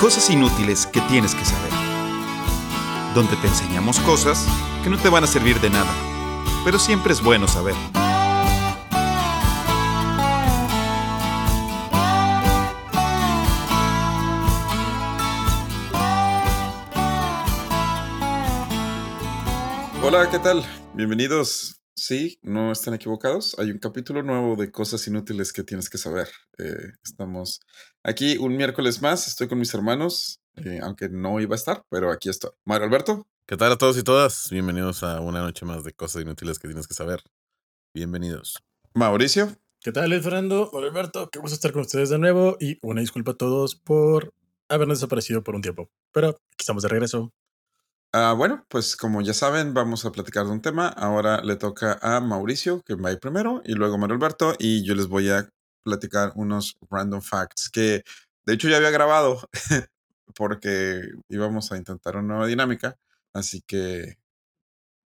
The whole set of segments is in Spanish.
Cosas inútiles que tienes que saber. Donde te enseñamos cosas que no te van a servir de nada, pero siempre es bueno saber. Hola, ¿qué tal? Bienvenidos. Sí, no están equivocados. Hay un capítulo nuevo de cosas inútiles que tienes que saber. Eh, estamos aquí un miércoles más. Estoy con mis hermanos, eh, aunque no iba a estar, pero aquí estoy. Mario Alberto. ¿Qué tal a todos y todas? Bienvenidos a una noche más de cosas inútiles que tienes que saber. Bienvenidos. Mauricio. ¿Qué tal, Luis Fernando? Hola, Alberto. Qué gusto estar con ustedes de nuevo y una disculpa a todos por habernos desaparecido por un tiempo. Pero aquí estamos de regreso. Ah, bueno, pues como ya saben, vamos a platicar de un tema. Ahora le toca a Mauricio, que va a ir primero, y luego Mario Alberto, y yo les voy a platicar unos random facts que de hecho ya había grabado porque íbamos a intentar una nueva dinámica. Así que,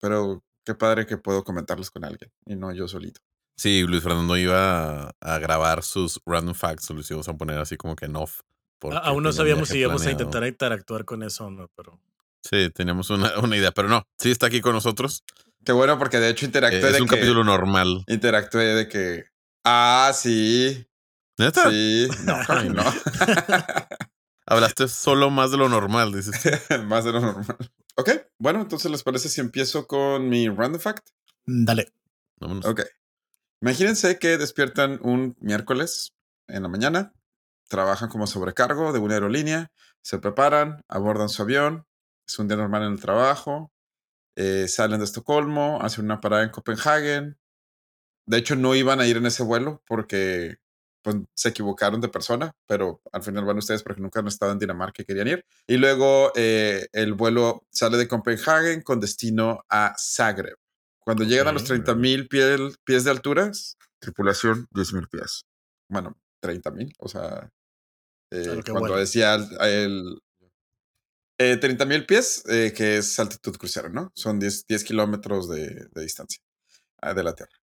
pero qué padre que puedo comentarlos con alguien y no yo solito. Sí, Luis Fernando iba a, a grabar sus random facts, los íbamos a poner así como que en off. A- Aún no sabíamos si íbamos a intentar interactuar con eso o no, pero Sí, teníamos una, una idea, pero no. Sí, está aquí con nosotros. Qué bueno porque de hecho Eh, interactué es de un que capítulo normal. interactué de que ah sí ¿Neta? sí no Javi, no Hablaste solo más de lo normal, dices. más de lo normal. Ok, bueno entonces les parece si empiezo con mi random fact. mm, dale. Vámonos. Ok. Imagínense que despiertan un miércoles en la mañana, trabajan como sobrecargo de una aerolínea, se preparan, abordan su avión, es un día normal en el trabajo, eh, salen de Estocolmo, hacen una parada en Copenhagen. De hecho, no iban a ir en ese vuelo porque pues, se equivocaron de persona, pero al final van ustedes porque nunca han estado en Dinamarca y querían ir. Y luego eh, el vuelo sale de Copenhagen con destino a Zagreb. Cuando llegan a los Ok. 30 mil pies de alturas, tripulación 10 mil pies. Bueno, 30 mil, o sea, eh, A lo que cuando decía el, el, eh, 30 mil pies, eh, que es altitud crucero, ¿no? Son 10, 10 kilómetros de, de distancia ah, de la Tierra.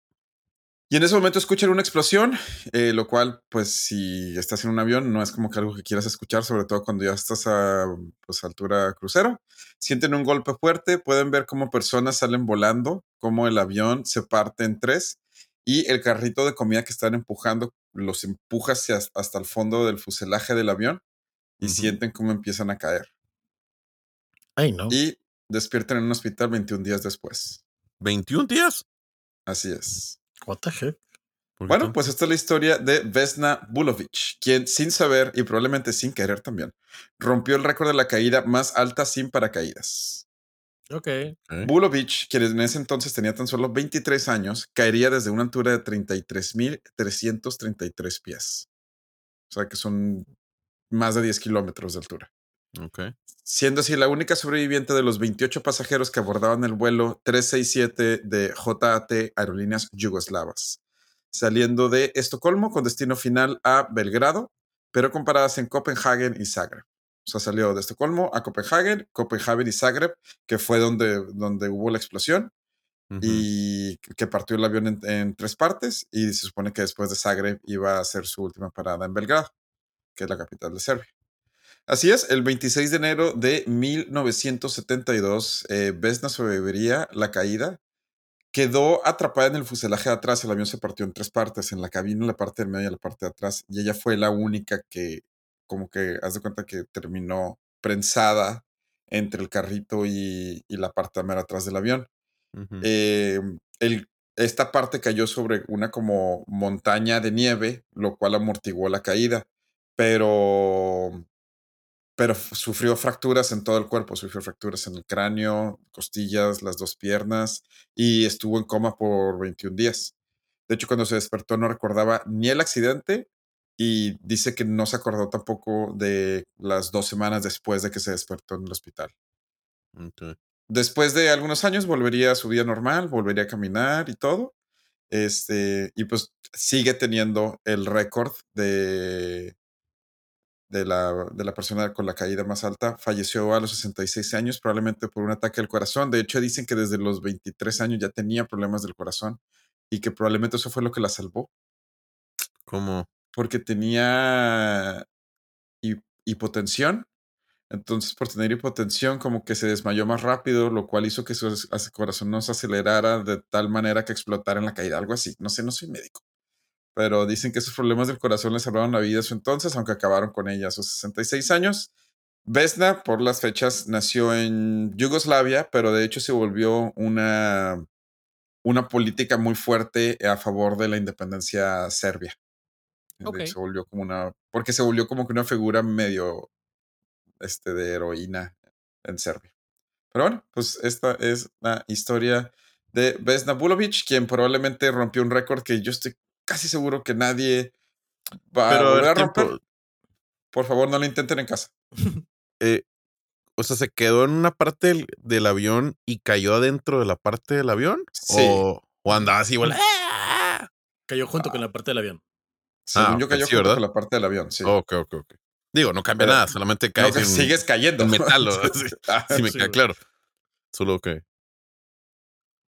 Y en ese momento escuchan una explosión, eh, lo cual, pues, si estás en un avión, no es como que algo que quieras escuchar, sobre todo cuando ya estás a pues, altura crucero. Sienten un golpe fuerte, pueden ver cómo personas salen volando, cómo el avión se parte en tres y el carrito de comida que están empujando los empuja hacia, hasta el fondo del fuselaje del avión y sienten cómo empiezan a caer. Ay, no. Y despiertan en un hospital 21 días después. ¿21 días? Así es. What the heck? ¿Por qué Bueno, pues esta es la historia de Vesna Bulovic, quien sin saber y probablemente sin querer también, rompió el récord de la caída más alta sin paracaídas. Ok. Ok. Bulovic, quien en ese entonces tenía tan solo 23 años, caería desde una altura de 33.333 pies. O sea que son más de 10 kilómetros de altura. Ok. Siendo así la única sobreviviente de los 28 pasajeros que abordaban el vuelo 367 de JAT Aerolíneas Yugoslavas, saliendo de Estocolmo con destino final a Belgrado, pero comparadas en Copenhagen y Zagreb. O sea, salió de Estocolmo a Copenhagen, Copenhagen y Zagreb, que fue donde, donde hubo la explosión y que partió el avión en, en tres partes y se supone que después de Zagreb iba a hacer su última parada en Belgrado, que es la capital de Serbia. Así es, el 26 de enero de 1972, eh, Vesna sobreviviría la caída. Quedó atrapada en el fuselaje de atrás. El avión se partió en tres partes: en la cabina, en la parte del medio y en la parte de atrás. Y ella fue la única que, como que, haz de cuenta que terminó prensada entre el carrito y, y la parte mera atrás del avión. Eh, el- esta parte cayó sobre una como montaña de nieve, lo cual amortiguó la caída, pero, pero sufrió fracturas en todo el cuerpo, sufrió fracturas en el cráneo, costillas, las dos piernas y estuvo en coma por 21 días. De hecho, cuando se despertó no recordaba ni el accidente y dice que no se acordó tampoco de las dos semanas después de que se despertó en el hospital. Después de algunos años volvería a su vida normal, volvería a caminar y todo. Este, y pues sigue teniendo el récord de, de, la, de la persona con la caída más alta. Falleció a los 66 años, probablemente por un ataque al corazón. De hecho, dicen que desde los 23 años ya tenía problemas del corazón y que probablemente eso fue lo que la salvó, ¿Cómo? porque tenía hi- hipotensión Entonces, por tener hipotensión, como que se desmayó más rápido, lo cual hizo que su corazón no se acelerara de tal manera que explotara en la caída, algo así. No sé, no soy médico. Pero dicen que esos problemas del corazón le salvaron la vida a su entonces, aunque acabaron con ella a sus 66 años. Vesna, por las fechas, nació en Yugoslavia, pero de hecho se volvió una, una política muy fuerte a favor de la independencia serbia. Hecho, Se volvió como una, porque se volvió como que una figura medio este, de heroína en Serbia. Pero bueno, pues esta es la historia de Vesna Bulovic, quien probablemente rompió un récord que yo estoy casi seguro que nadie va a volver a tiempo, romper. Por favor, no lo intenten en casa. eh, o sea, se quedó en una parte del, del avión y cayó adentro de la parte del avión. Sí. O, o andaba así, igual. ¡ah! Cayó junto con la parte del avión. Según Ah, yo cayó sí, junto ¿verdad? con la parte del avión, sí. Ok, ok, ok. Digo, no cambia Pero- nada, solamente No, cae sigues cayendo. metal. sí, Ah, sí, me queda claro. Solo que.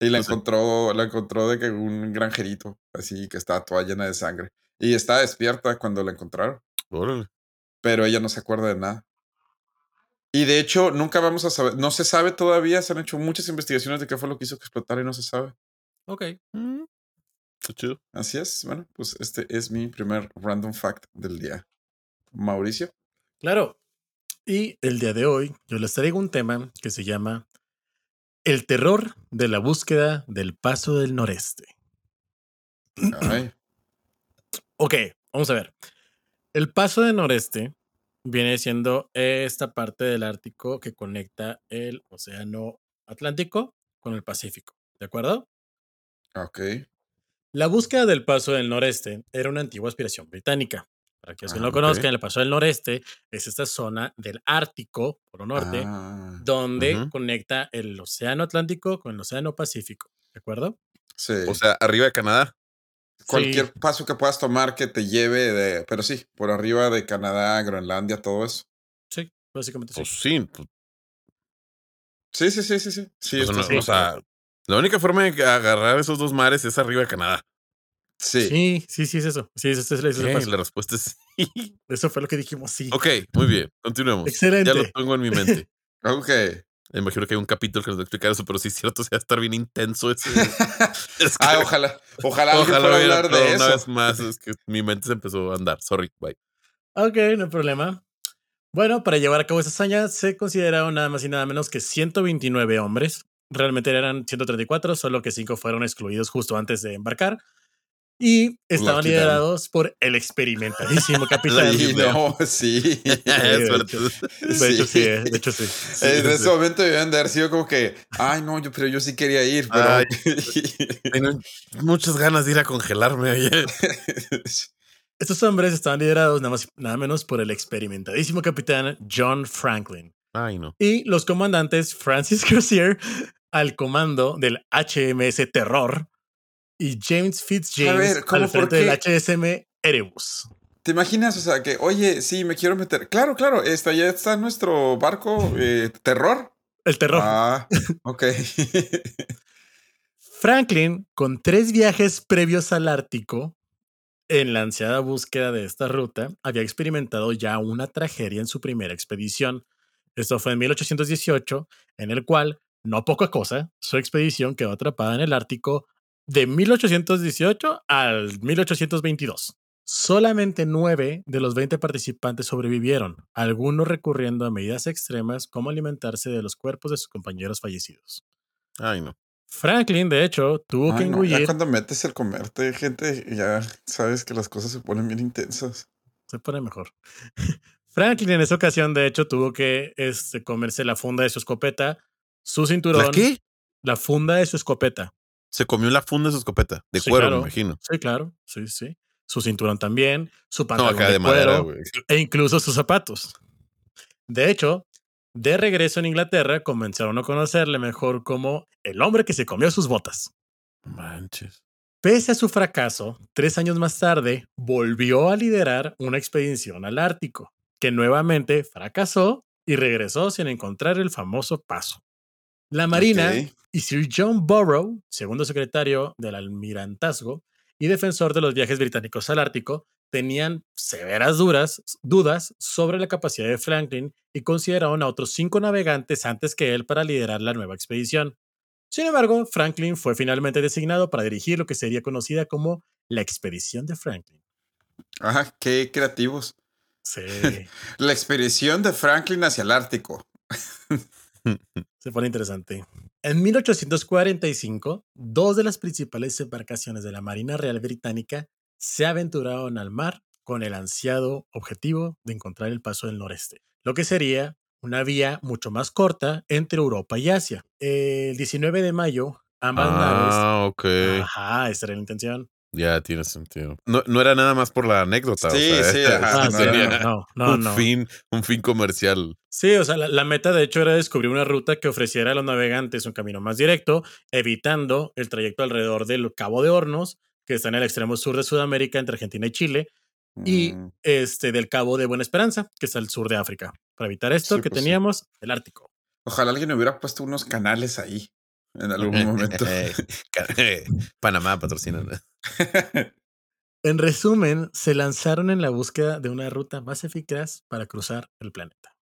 Y la No sé. encontró, la encontró de que un granjerito, así que estaba toda llena de sangre. Y estaba despierta cuando la encontraron, Órale. pero ella no se acuerda de nada. Y de hecho, nunca vamos a saber, no se sabe todavía, se han hecho muchas investigaciones de qué fue lo que hizo que explotara y no se sabe. Ok. Mm, Está chido. Así es, bueno, pues este es mi primer random fact del día. Mauricio. Claro. Y el día de hoy yo les traigo un tema que se llama El terror de la búsqueda del paso del noreste. Ay, Ok, vamos a ver. El paso del noreste viene siendo esta parte del Ártico que conecta el Océano Atlántico con el Pacífico. ¿De acuerdo? ok. La búsqueda del paso del noreste era una antigua aspiración británica. Para que Ah, no conozcan, el paso del noreste es esta zona del Ártico, por lo norte, Ah, donde conecta el Océano Atlántico con el Océano Pacífico. ¿De acuerdo? sí. O sea, arriba de Canadá. Cualquier Sí, paso que puedas tomar que te lleve de, pero sí, por arriba de Canadá, Groenlandia, todo eso. sí, básicamente sí. Pues sí. pues, Sí, sí, sí, sí, sí. Sí, pues, no, sí. o sea, la única forma de agarrar esos dos mares es arriba de Canadá. Sí. Sí, sí, sí, es eso. Sí, es, es la respuesta es sí. Eso fue lo que dijimos, sí. Ok, muy bien. Continuemos. Excelente. Ya lo tengo en mi mente. Ok. Me imagino que hay un capítulo que nos va a explicar eso, pero sí es cierto, o sea, va a estar bien intenso ese. es que- ah, ojalá. Ojalá, ojalá pueda hablar de una eso. vez más. Es que mi mente se empezó a andar. Sorry, bye. Ok, no hay problema. Bueno, para llevar a cabo esa hazaña se consideraron nada más y nada menos que 129 hombres. Realmente eran 134, solo que 5 fueron excluidos justo antes de embarcar. Y estaban liderados por el experimentadísimo capitán. Sí, no, sí. de hecho, sí, de hecho, sí. Sí, en ese sí. momento debían de haber sido como que, ay, no, yo, pero yo sí quería ir, pero. Ay. Tengo muchas ganas de ir a congelarme. Oye. Estos hombres estaban liderados nada más nada menos por el experimentadísimo capitán John Franklin. Ay, no. y los comandantes Francis Crozier al comando del HMS Terror y James Fitzjames ver, ¿cómo, al frente del? HSM Erebus. ¿Te imaginas? O sea, que, oye, sí, me quiero meter. Claro, claro, está, ya está nuestro barco, eh, terror. El terror. Ah, ok. Franklin, con tres viajes previos al Ártico, en la ansiada búsqueda de esta ruta, había experimentado ya una tragedia en su primera expedición. Esto fue en 1818, en el cual, no poca cosa, su expedición quedó atrapada en el Ártico de 1818 al 1822. Solamente nueve de los 20 participantes sobrevivieron, algunos recurriendo a medidas extremas como alimentarse de los cuerpos de sus compañeros fallecidos. Ay, no. Franklin, de hecho, tuvo que no, ya engullir. cuando metes el comerte, gente, ya sabes que las cosas se ponen bien intensas. Se pone mejor. Franklin en esa ocasión, de hecho, tuvo que este, comerse la funda de su escopeta, su cinturón. ¿La qué? La funda de su escopeta. Se comió la funda de su escopeta. De Sí, cuero, claro. me imagino. Sí, claro. Sí, sí. Su cinturón también, su No, pantalón acá de, de madera, cuero e incluso sus zapatos. De hecho, de regreso en Inglaterra, comenzaron a conocerle mejor como el hombre que se comió sus botas. Manches. Pese a su fracaso, tres años más tarde volvió a liderar una expedición al Ártico, que nuevamente fracasó y regresó sin encontrar el famoso paso. La Marina. Y Sir John Burrow, segundo secretario del almirantazgo y defensor de los viajes británicos al Ártico, tenían severas duras, dudas sobre la capacidad de Franklin y consideraron a otros cinco navegantes antes que él para liderar la nueva expedición. Sin embargo, Franklin fue finalmente designado para dirigir lo que sería conocida como la expedición de Franklin. Ajá, qué creativos. Sí, La expedición de Franklin hacia el Ártico. se pone interesante. En 1845, dos de las principales embarcaciones de la Marina Real Británica se aventuraron al mar con el ansiado objetivo de encontrar el paso del noreste, lo que sería una vía mucho más corta entre Europa y Asia. El 19 de mayo, ambas naves... Ah, ok. Ajá, esa era la intención. Ya tiene sentido. No, no era nada más por la anécdota. Sí, o sea, sí, ajá, Ah, no, sí, no, no, no, un fin, un fin comercial. Sí, o sea, la, la meta de hecho era descubrir una ruta que ofreciera a los navegantes un camino más directo, evitando el trayecto alrededor del Cabo de Hornos, que está en el extremo sur de Sudamérica, entre Argentina y Chile, y Mm, este del Cabo de Buena Esperanza, que está al sur de África. Para evitar esto, Sí, que pues sí. teníamos el Ártico. Ojalá alguien hubiera puesto unos canales ahí en algún momento. Panamá patrocina. En resumen, se lanzaron en la búsqueda de una ruta más eficaz para cruzar el planeta.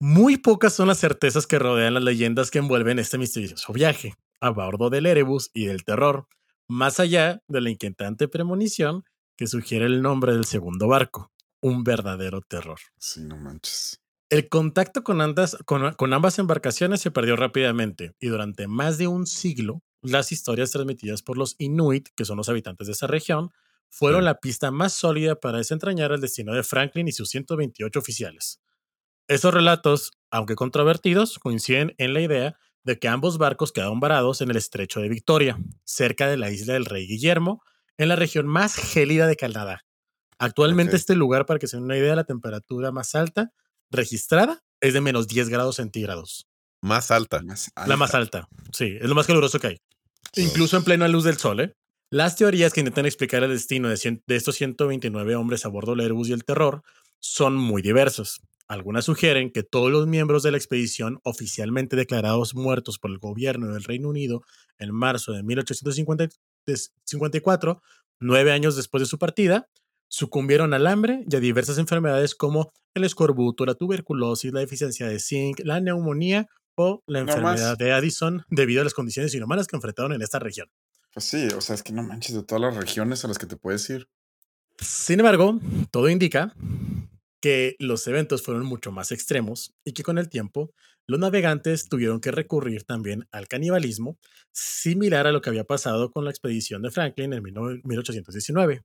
Muy pocas son las certezas que rodean las leyendas que envuelven este misterioso viaje a bordo del Erebus y del terror, más allá de la inquietante premonición que sugiere el nombre del segundo barco, un verdadero terror. sí, no manches. El contacto con, andas- con- con ambas embarcaciones se perdió rápidamente y durante más de un siglo, las historias transmitidas por los Inuit, que son los habitantes de esa región, fueron Sí. la pista más sólida para desentrañar el destino de Franklin y sus 128 oficiales. Estos relatos, aunque controvertidos, coinciden en la idea de que ambos barcos quedaron varados en el estrecho de Victoria, cerca de la isla del Rey Guillermo, en la región más gélida de Canadá. Actualmente este lugar, para que se den una idea, la temperatura más alta registrada es de menos 10 grados centígrados. Más alta. Más La más alta, sí, es lo más caluroso que hay. Incluso en plena luz del sol, ¿eh? Las teorías que intentan explicar el destino de, cien- de estos 129 hombres a bordo del Airbus y el Terror son muy diversas. Algunas sugieren que todos los miembros de la expedición oficialmente declarados muertos por el gobierno del Reino Unido en marzo de 1854, nueve años después de su partida, sucumbieron al hambre y a diversas enfermedades como el escorbuto, la tuberculosis, la deficiencia de zinc, la neumonía o la No enfermedad de Addison debido a las condiciones inhumanas que enfrentaron en esta región. Pues sí, o sea, es que no manches de todas las regiones a las que te puedes ir. Sin embargo, todo indica que los eventos fueron mucho más extremos y que con el tiempo los navegantes tuvieron que recurrir también al canibalismo, similar a lo que había pasado con la expedición de Franklin en 1819.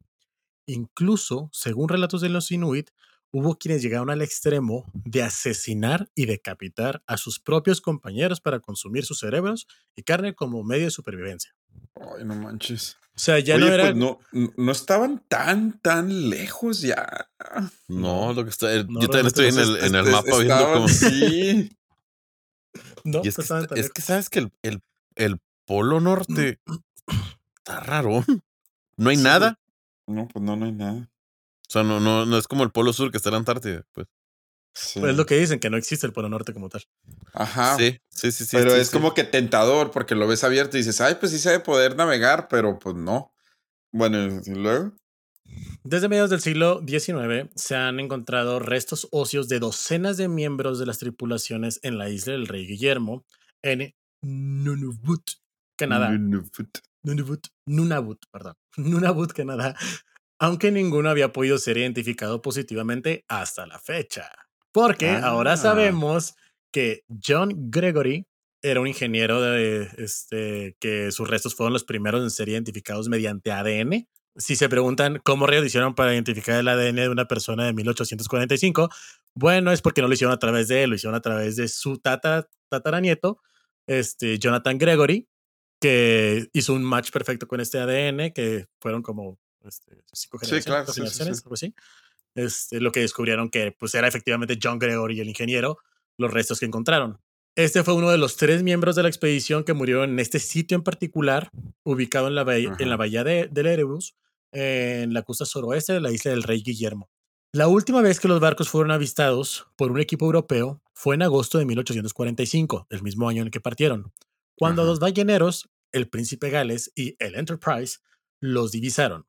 Incluso, según relatos de los Inuit, hubo quienes llegaron al extremo de asesinar y decapitar a sus propios compañeros para consumir sus cerebros y carne como medio de supervivencia. Ay, no manches. O sea, ya Oye, no era... pues no, no estaban tan, tan lejos ya. No, lo que está. No, yo también estoy en el, en mapa viendo cómo. Sí. no, Y es, que, estaban está- tan es que sabes que el, el, el polo norte está raro. No hay Sí, nada. No, pues no, no hay nada. O sea, no, no, no es como el polo sur que está en la Antártida. Pues. Sí. Es lo que dicen, que no existe el Polo Norte como tal. Ajá. Sí, sí, sí, sí. pero sí, es sí. como que tentador porque lo ves abierto y dices, ay, pues sí se debe poder navegar, pero pues no. Bueno, y luego. Desde mediados del siglo XIX se han encontrado restos óseos de docenas de miembros de las tripulaciones en la isla del Rey Guillermo, en Nunavut, Canadá. Nunavut. Nunavut, Nunavut, perdón. Nunavut, Canadá. Aunque ninguno había podido ser identificado positivamente hasta la fecha. Porque ahora Ah. sabemos que John Gregory era un ingeniero de este que sus restos fueron los primeros en ser identificados mediante ADN. Si se preguntan cómo realizaron para identificar el ADN de una persona de 1845, bueno, es porque no lo hicieron a través de él, lo hicieron a través de su tata, tataranieto, este, Jonathan Gregory, que hizo un match perfecto con este ADN, que fueron como este, cinco Sí, generaciones, claro, sí, generaciones, sí. algo así. Este, lo que descubrieron que pues era efectivamente John Gregory, el ingeniero, los restos que encontraron. Este fue uno de los tres miembros de la expedición que murieron en este sitio en particular, ubicado en la bahía, en la bahía de, del Erebus, en la costa suroeste de la isla del Rey Guillermo. La última vez que los barcos fueron avistados por un equipo europeo fue en agosto de 1845, el mismo año en el que partieron, cuando Ajá. dos balleneros, el Príncipe Gales y el Enterprise, los divisaron.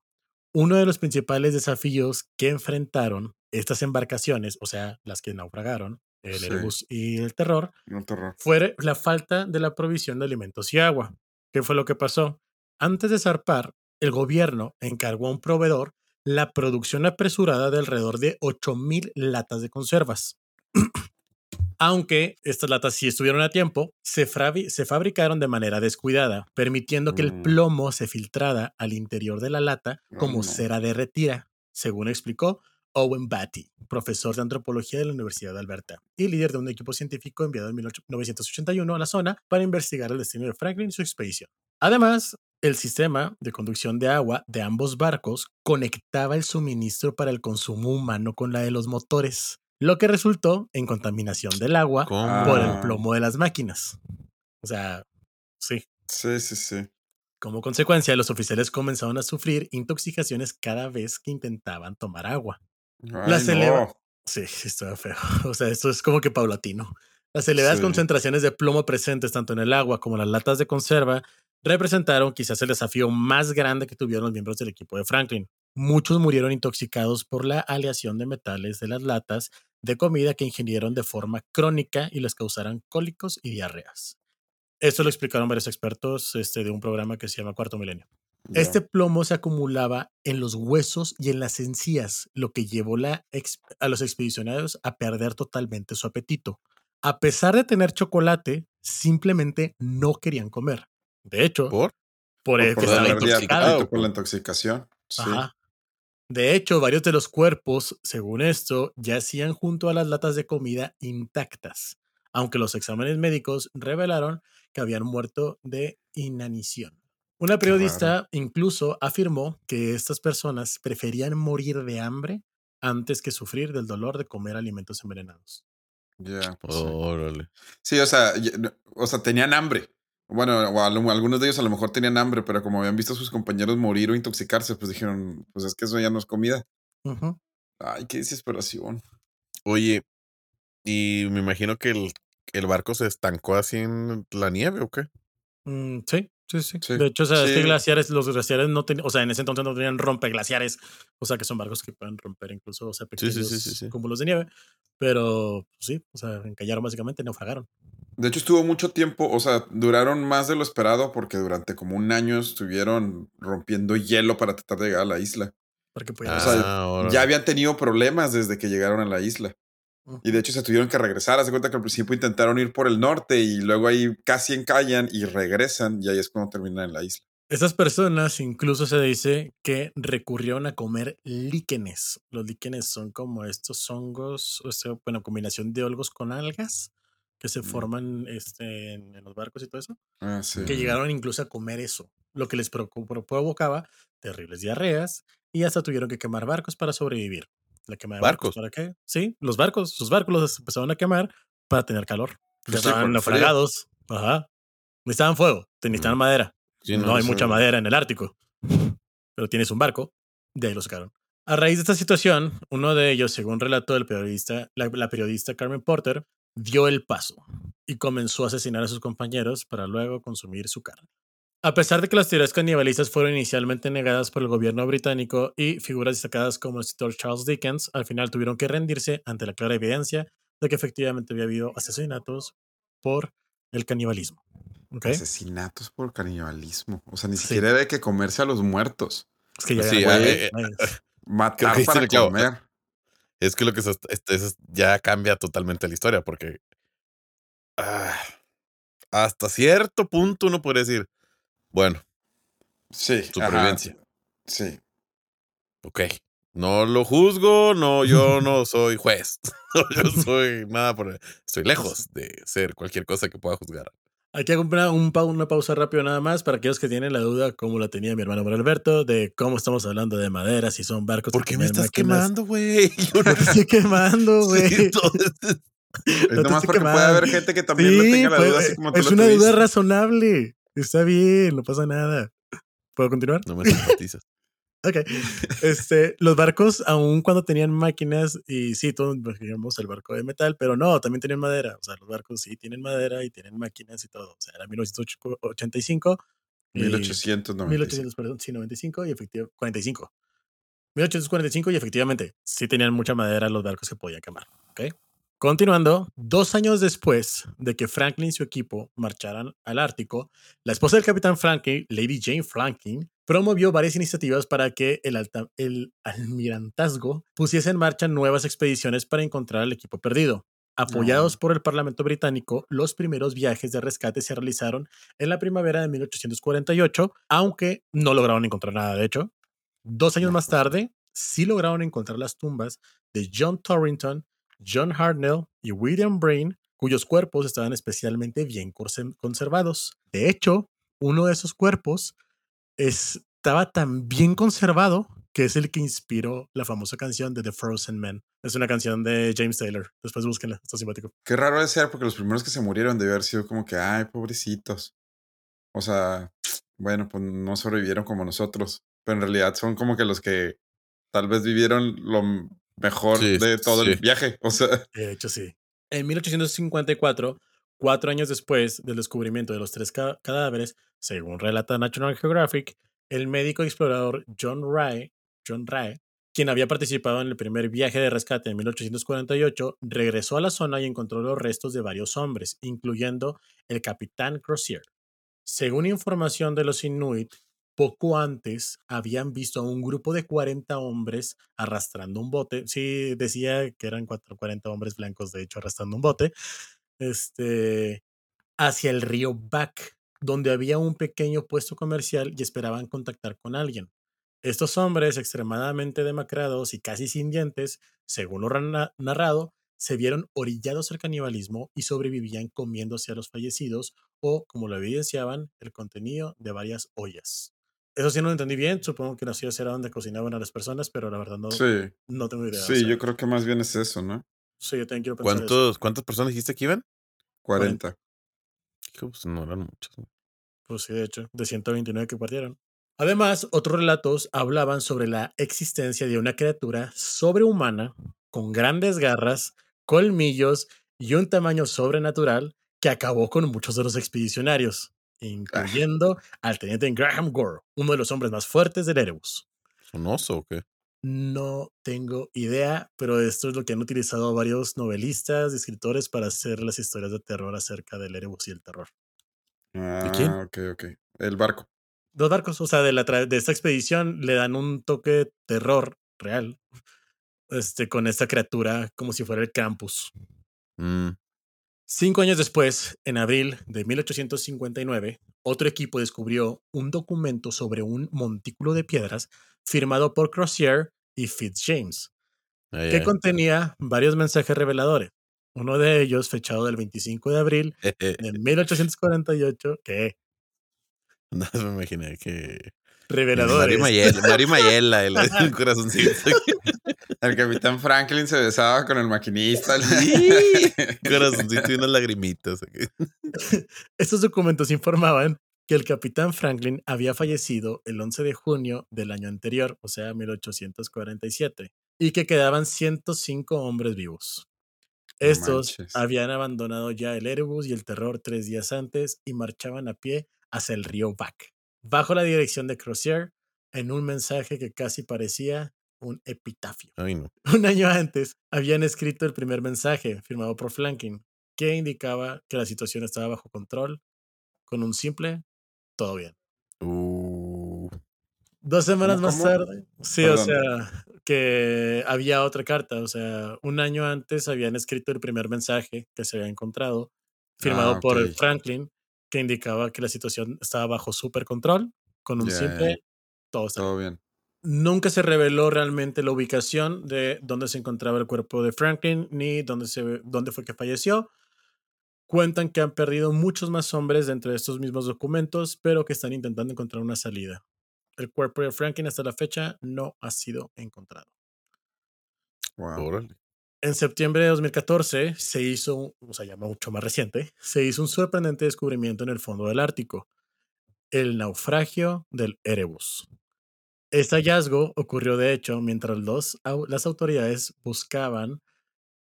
Uno de los principales desafíos que enfrentaron estas embarcaciones, o sea, las que naufragaron, el Sí. Erebus y el Terror, No terror. fue la falta de la provisión de alimentos y agua. ¿Qué fue lo que pasó? Antes de zarpar, el gobierno encargó a un proveedor la producción apresurada de alrededor de 8.000 latas de conservas. Aunque estas latas sí estuvieron a tiempo, se, se fabricaron de manera descuidada, permitiendo que el Mm. plomo se filtrara al interior de la lata como cera derretida, según explicó Owen Batty, profesor de antropología de la Universidad de Alberta y líder de un equipo científico enviado en 1981 a la zona para investigar el destino de Franklin y su expedición. Además, el sistema de conducción de agua de ambos barcos conectaba el suministro para el consumo humano con la de los motores, lo que resultó en contaminación del agua ¿Cómo? por Ah. el plomo de las máquinas. O sea, sí. Sí, sí, sí. Como consecuencia, los oficiales comenzaron a sufrir intoxicaciones cada vez que intentaban tomar agua. Ay, Las eleva- no. Sí, está feo. O sea, esto es como que paulatino. Las elevadas Sí. concentraciones de plomo presentes tanto en el agua como en las latas de conserva representaron quizás el desafío más grande que tuvieron los miembros del equipo de Franklin. Muchos murieron intoxicados por la aleación de metales de las latas de comida que ingirieron de forma crónica y les causaran cólicos y diarreas. Esto lo explicaron varios expertos este, de un programa que se llama Cuarto Milenio. Este plomo se acumulaba en los huesos y en las encías, lo que llevó la a los expedicionarios a perder totalmente su apetito. A pesar de tener chocolate, simplemente no querían comer. De hecho, por, ¿Por? el por la la por la intoxicación. Sí. Ajá. De hecho, varios de los cuerpos, según esto, yacían junto a las latas de comida intactas, aunque los exámenes médicos revelaron que habían muerto de inanición. Una periodista incluso afirmó que estas personas preferían morir de hambre antes que sufrir del dolor de comer alimentos envenenados. Ya, pues sí. Órale. Sí, o sea, o sea, tenían hambre. Bueno, algunos de ellos a lo mejor tenían hambre, pero como habían visto a sus compañeros morir o intoxicarse, pues dijeron, pues es que eso ya no es comida. Ay, qué desesperación. Oye, y me imagino que el, el barco se estancó así en la nieve o qué? Mm, sí, sí, sí, Sí, De hecho, o sea, sí. glaciares, los glaciares no tenían, o sea, en ese entonces no tenían rompeglaciares, o sea, que son barcos que pueden romper incluso, o sea, Sí, sí, pequeños sí, sí, sí. cúmulos de nieve, pero pues, sí, o sea, encallaron básicamente, naufragaron. De hecho, estuvo mucho tiempo, o sea, duraron más de lo esperado porque durante como un año estuvieron rompiendo hielo para tratar de llegar a la isla. Porque sea, Ah. Ya habían tenido problemas desde que llegaron a la isla. Y de hecho se tuvieron que regresar. Haz de cuenta que al principio intentaron ir por el norte y luego ahí casi encallan y regresan y ahí es cuando terminan en la isla. Estas personas incluso se dice que recurrieron a comer líquenes. Los líquenes son como estos hongos, o sea, bueno, combinación de hongos con algas que se Mm. forman este, en, en los barcos y todo eso, Ah, sí. que llegaron incluso a comer eso, lo que les provo- pro- provocaba terribles diarreas y hasta tuvieron que quemar barcos para sobrevivir. La quema de barcos. ¿Barcos? ¿Para qué? Sí, los barcos, sus barcos los empezaron a quemar para tener calor. Ya Pues sí, estaban naufragados. Ajá. Necesitaban fuego, te necesitaban Mm. madera. Sí, no, no, hay sí. mucha madera en el Ártico, pero tienes un barco, de ahí lo sacaron. A raíz de esta situación, uno de ellos, según relató el periodista, la, la periodista Carmen Porter, dio el paso y comenzó a asesinar a sus compañeros para luego consumir su carne. A pesar de que las teorías canibalistas fueron inicialmente negadas por el gobierno británico y figuras destacadas como el escritor Charles Dickens, al final tuvieron que rendirse ante la clara evidencia de que efectivamente había habido asesinatos por el canibalismo. Asesinatos por canibalismo. O sea, ni Sí. siquiera hay que comerse a los muertos. Es que ya Sí, eran eh, güeyes. Matar para comer. Es que lo que este, es- ya cambia totalmente la historia porque ah, hasta cierto punto uno podría decir, bueno, Sí. ajá, supervivencia. Sí. Ok. No lo juzgo, no, yo no soy juez. yo soy nada por Estoy lejos de ser cualquier cosa que pueda juzgar. Que hacer una, un pa- una pausa rápido nada más para aquellos que tienen la duda, como la tenía mi hermano Manuel Alberto, de cómo estamos hablando de madera, si son barcos. ¿Por qué me estás máquinas. quemando, güey? Yo no te estoy quemando, güey. Sí, Es No nomás porque puede quemando. haber gente que también le tenga la pues, duda así como tú es una duda razonable. Está bien, no pasa nada. ¿Puedo continuar? no me simpatizas. Ok. Este, los barcos, aun cuando tenían máquinas, y sí, todos imaginamos el barco de metal, pero no, también tienen madera. O sea, los barcos sí tienen madera y tienen máquinas y todo. O sea, era 1985. y- 1895. 1800, perdón, sí, 95 y efectivamente 45. 1845 y efectivamente sí tenían mucha madera los barcos que podían quemar. ¿ok? Continuando, dos años después de que Franklin y su equipo marcharan al Ártico, la esposa del capitán Franklin, Lady Jane Franklin, promovió varias iniciativas para que el, alta- el almirantazgo pusiese en marcha nuevas expediciones para encontrar al equipo perdido. Apoyados No. por el Parlamento británico, los primeros viajes de rescate se realizaron en la primavera de 1848, aunque no lograron encontrar nada, de hecho. Dos años más tarde, sí lograron encontrar las tumbas de John Torrington, John Hartnell y William Brain, cuyos cuerpos estaban especialmente bien conser- conservados. De hecho, uno de esos cuerpos estaba tan bien conservado que es el que inspiró la famosa canción de The Frozen Man. Es una canción de James Taylor. Después búsquenla, está simpático. Qué raro de ser, porque los primeros que se murieron debe haber sido como que, ay, pobrecitos. O sea, bueno, pues no sobrevivieron como nosotros. Pero en realidad son como que los que tal vez vivieron lo mejor Sí, de todo el viaje. O sea, De hecho, sí. En 1854, cuatro años después del descubrimiento de los tres ca- cadáveres, según relata National Geographic, el médico explorador John Rae, John Rae, quien había participado en el primer viaje de rescate en 1848, regresó a la zona y encontró los restos de varios hombres, incluyendo el capitán Crozier. Según información de los Inuit, poco antes habían visto a un grupo de 40 hombres arrastrando un bote. Sí, decía que eran cuatro- 40 hombres blancos, de hecho, arrastrando un bote. Este, hacia el río Back, donde había un pequeño puesto comercial y esperaban contactar con alguien. Estos hombres, extremadamente demacrados y casi sin dientes, según lo narrado, se vieron orillados al canibalismo y sobrevivían comiéndose a los fallecidos o, como lo evidenciaban, el contenido de varias ollas. Eso sí no lo entendí bien, supongo que las ollas era donde cocinaban a las personas, pero la verdad no, sí. no tengo idea. o Sí, sea, yo creo que más bien es eso, ¿no? sí, yo también quiero pensar eso. ¿Cuántos, ¿Cuántas personas dijiste que iban? 40. Hijo, pues no eran muchos. Pues sí, de hecho, de 129 que partieron. Además, otros relatos hablaban sobre la existencia de una criatura sobrehumana con grandes garras, colmillos y un tamaño sobrenatural que acabó con muchos de los expedicionarios, incluyendo al teniente Graham Gore, uno de los hombres más fuertes del Erebus. ¿Es un oso o qué? No tengo idea, pero esto es lo que han utilizado varios novelistas y escritores para hacer las historias de terror acerca del Erebus y el terror. Ah, quién? ok, ok. El barco. Dos barcos, o sea, de, la de esta expedición le dan un toque de terror real este, con esta criatura como si fuera el campus. Mm, Cinco años después, en abril de 1859, otro equipo descubrió un documento sobre un montículo de piedras firmado por Crozier y Fitzjames, ay, que ay. contenía varios mensajes reveladores. Uno de ellos, fechado del 25 de abril de 1848, que No, me imaginé que. Reveladores. Mario Mayela, el, el corazoncito. El capitán Franklin se besaba con el maquinista. Sí, corazoncito y unas lagrimitas. Estos documentos informaban que el capitán Franklin había fallecido el 11 de junio del año anterior, o sea, 1847, y que quedaban 105 hombres vivos. Estos manches. habían abandonado ya el Erebus y el terror tres días antes y marchaban a pie hacia el río Back, bajo la dirección de Crozier, en un mensaje que casi parecía un epitafio. Ay, no. Un año antes habían escrito el primer mensaje firmado por Franklin que indicaba que la situación estaba bajo control con un simple todo bien. Uh, Dos semanas ¿Cómo, más tarde, sí, o Perdón. sea, que había otra carta, o sea, un año antes habían escrito el primer mensaje que se había encontrado, firmado Ah, por. Franklin, que indicaba que la situación estaba bajo super control, con un simple todo está bien. Todo bien. Nunca se reveló realmente la ubicación de dónde se encontraba el cuerpo de Franklin ni dónde, se, dónde fue que falleció. Cuentan que han perdido muchos más hombres dentro de estos mismos documentos, pero que están intentando encontrar una salida. El cuerpo de Franklin hasta la fecha no ha sido encontrado. Wow. órale. En septiembre de 2014 se hizo, o sea, ya mucho más reciente, se hizo un sorprendente descubrimiento en el fondo del Ártico, el naufragio del Erebus. Este hallazgo ocurrió de hecho mientras los, las autoridades buscaban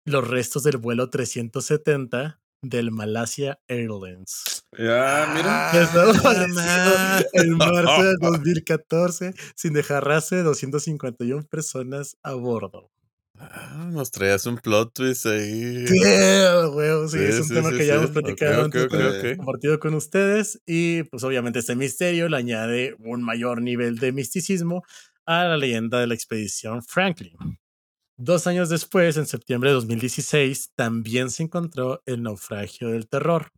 los restos del vuelo 370 del Malasia Airlines. Ya, mira. Que estaba Ah, en marzo del 2014 sin dejar rastro de 251 personas a bordo. Ah, nos traías un plot twist ahí. Sí, güey, sí, Sí, es un sí, tema sí, que ya hemos platicado Ok, antes, ok, ok, ok. compartido con ustedes y pues obviamente este misterio le añade un mayor nivel de misticismo a la leyenda de la expedición Franklin. Dos años después, en septiembre de 2016, también se encontró el naufragio del terror,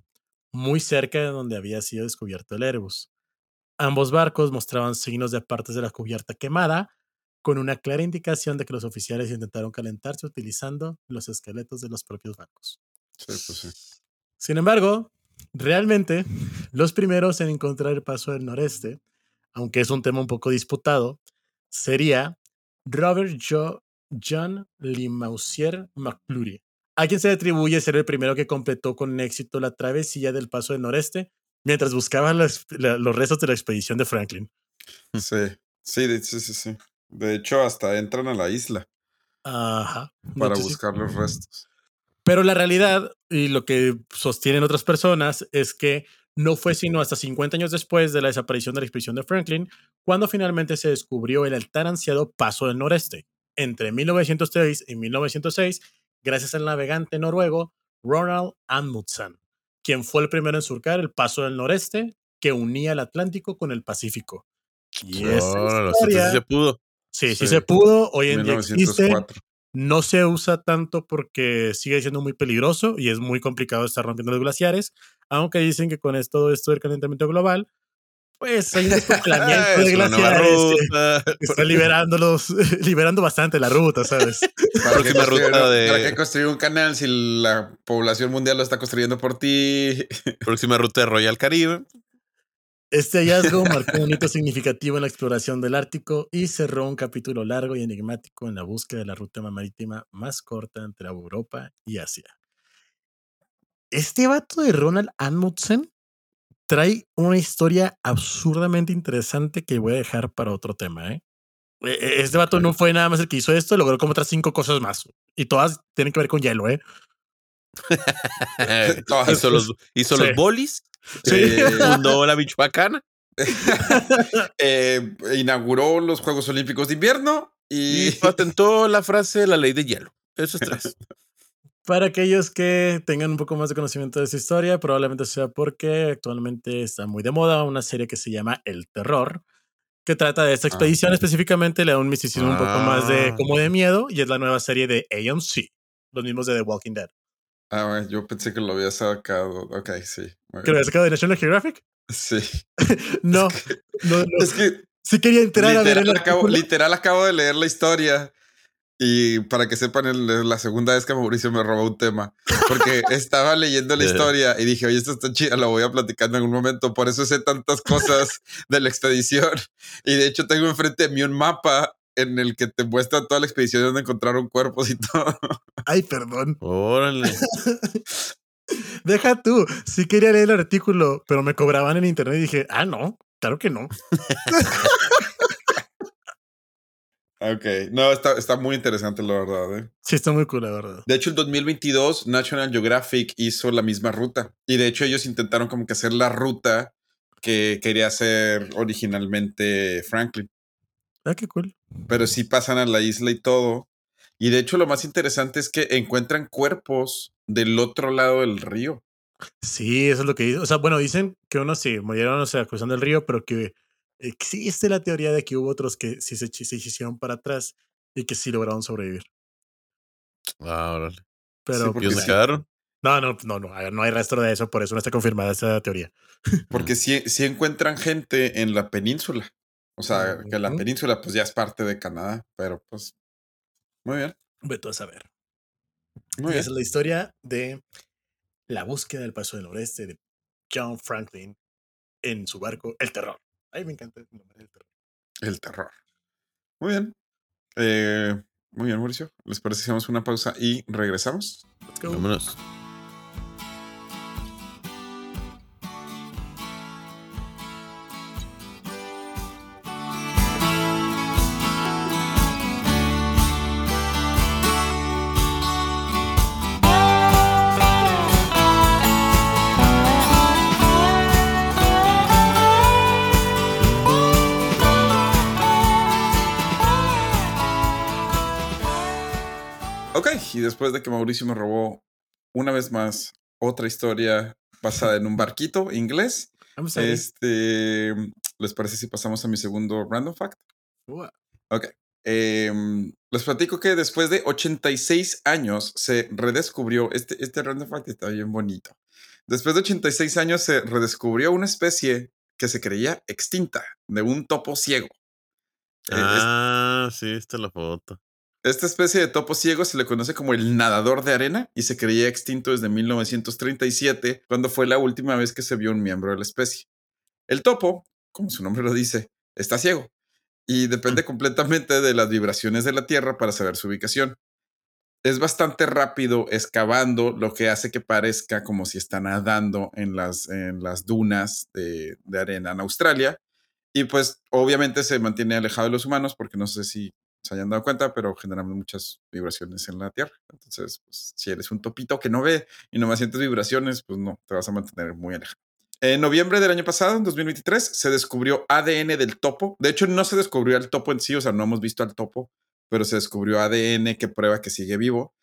muy cerca de donde había sido descubierto el Airbus. Ambos barcos mostraban signos de partes de la cubierta quemada, con una clara indicación de que los oficiales intentaron calentarse utilizando los esqueletos de los propios barcos. Sí, pues sí. Sin embargo, realmente, los primeros en encontrar el paso del noreste, aunque es un tema un poco disputado, sería Robert Jo- John Limousier McClure, a quien se le atribuye ser el primero que completó con éxito la travesía del paso del noreste mientras buscaba la- los restos de la expedición de Franklin. Sí, sí, sí, sí, sí. De hecho, hasta entran a la isla Ajá. Para hecho, sí. buscar los restos. Pero la realidad y lo que sostienen otras personas es que no fue sino hasta 50 años después de la desaparición de la expedición de Franklin cuando finalmente se descubrió el tan ansiado Paso del Noreste. Entre 1906 y 1906, gracias al navegante noruego Ronald Amundsen, quien fue el primero en surcar el Paso del Noreste que unía el Atlántico con el Pacífico. Y esa Órale, o sea, historia- sí se pudo. Sí, sí Sí. se pudo, hoy en día existe, 1904. no se usa tanto porque sigue siendo muy peligroso y es muy complicado estar rompiendo los glaciares, aunque dicen que con esto, esto del calentamiento global, pues hay un descongelamiento de glaciares que está liberándolos, liberando bastante la ruta, ¿sabes? ¿Para qué, ruta de- ¿Para qué construir un canal si la población mundial lo está construyendo por ti? Próxima ruta de Royal Caribe. Este hallazgo marcó un hito significativo en la exploración del Ártico y cerró un capítulo largo y enigmático en la búsqueda de la ruta marítima más corta entre Europa y Asia. Este vato de Ronald Amundsen trae una historia absurdamente interesante que voy a dejar para otro tema. ¿eh? E- e- Este vato no fue nada más el que hizo esto, logró como otras cinco cosas más. Y todas tienen que ver con hielo, ¿eh? Hizo los, hizo Sí. los bolis. Sí. Eh, Fundó la Michoacana. eh, inauguró los Juegos Olímpicos de Invierno y Y patentó la frase la ley de hielo. Eso es tres. Para aquellos que tengan un poco más de conocimiento de esa historia, probablemente sea porque actualmente está muy de moda una serie que se llama El Terror, que trata de esta expedición Ah. específicamente, le da un misticismo un poco más de Ah. como de miedo y es la nueva serie de AMC, los mismos de The Walking Dead. Ah, bueno, yo pensé que lo había sacado. Ok, sí. ¿Que lo había sacado de National Geographic? Sí. No, no, no. Es que Sí quería entrar a ver el acabo, literal acabo de leer la historia. Y para que sepan, el- la segunda vez que Mauricio me robó un tema, porque estaba leyendo la historia y dije, oye, esto está chida, lo voy a platicar en algún momento. Por eso sé tantas cosas de la expedición. Y de hecho, tengo enfrente de mí un mapa en el que te muestra toda la expedición donde encontraron cuerpos y todo. Ay, perdón. Órale. Deja tú. Sí quería leer el artículo, pero me cobraban en internet y dije, ah, no, claro que no. Ok, no, está, está muy interesante, la verdad. ¿eh? Sí, está muy cool, la verdad. De hecho, en 2022, National Geographic hizo la misma ruta. Y de hecho, ellos intentaron como que hacer la ruta que quería hacer originalmente Franklin. Ah, qué cool. Pero sí pasan a la isla y todo. Y de hecho, lo más interesante es que encuentran cuerpos del otro lado del río. Sí, eso es lo que dicen. O sea, bueno, dicen que unos sí murieron, o sea, cruzando el río, pero que existe la teoría de que hubo otros que sí se, se hicieron para atrás y que sí lograron sobrevivir. Ah, órale. Pero, Sí, porque ¿Y dónde sí. quedaron? no, no, no, no, no hay rastro de eso, por eso no está confirmada esa teoría. Porque sí, sí encuentran gente en la península. O sea, que la península pues ya es parte de Canadá. Pero pues, muy bien. Vete a saber. Muy Y bien. esa es la historia de la búsqueda del paso del noreste de John Franklin en su barco El Terror. Ay, me encanta el nombre del terror. El terror. Muy bien. Eh, muy bien, Mauricio. ¿Les parece si hacemos una pausa y regresamos? Let's go. Vámonos. Después de que Mauricio me robó una vez más otra historia basada en un barquito inglés, este, ¿les parece si pasamos a mi segundo random fact? Ua. Ok. Em, les platico que después de 86 años se redescubrió, este, este random fact está bien bonito. Después de 86 años se redescubrió una especie que se creía extinta, de un topo ciego. Eh, es- Ah, sí, esta es la foto. Esta especie de topo ciego se le conoce como el nadador de arena y se creía extinto desde 1937, cuando fue la última vez que se vio un miembro de la especie. El topo, como su nombre lo dice, está ciego y depende completamente de las vibraciones de la Tierra para saber su ubicación. Es bastante rápido excavando, lo que hace que parezca como si está nadando en las, en las dunas de, de arena en Australia. Y pues obviamente se mantiene alejado de los humanos porque no sé si se hayan dado cuenta, pero generamos muchas vibraciones en la Tierra. Entonces, pues, si eres un topito que no ve y no sientes vibraciones, pues no, te vas a mantener muy alejado. En noviembre del año pasado, en 2023, se descubrió ADN del topo. De hecho, no se descubrió el topo en sí, o sea, no hemos visto al topo, pero se descubrió ADN que prueba que sigue vivo.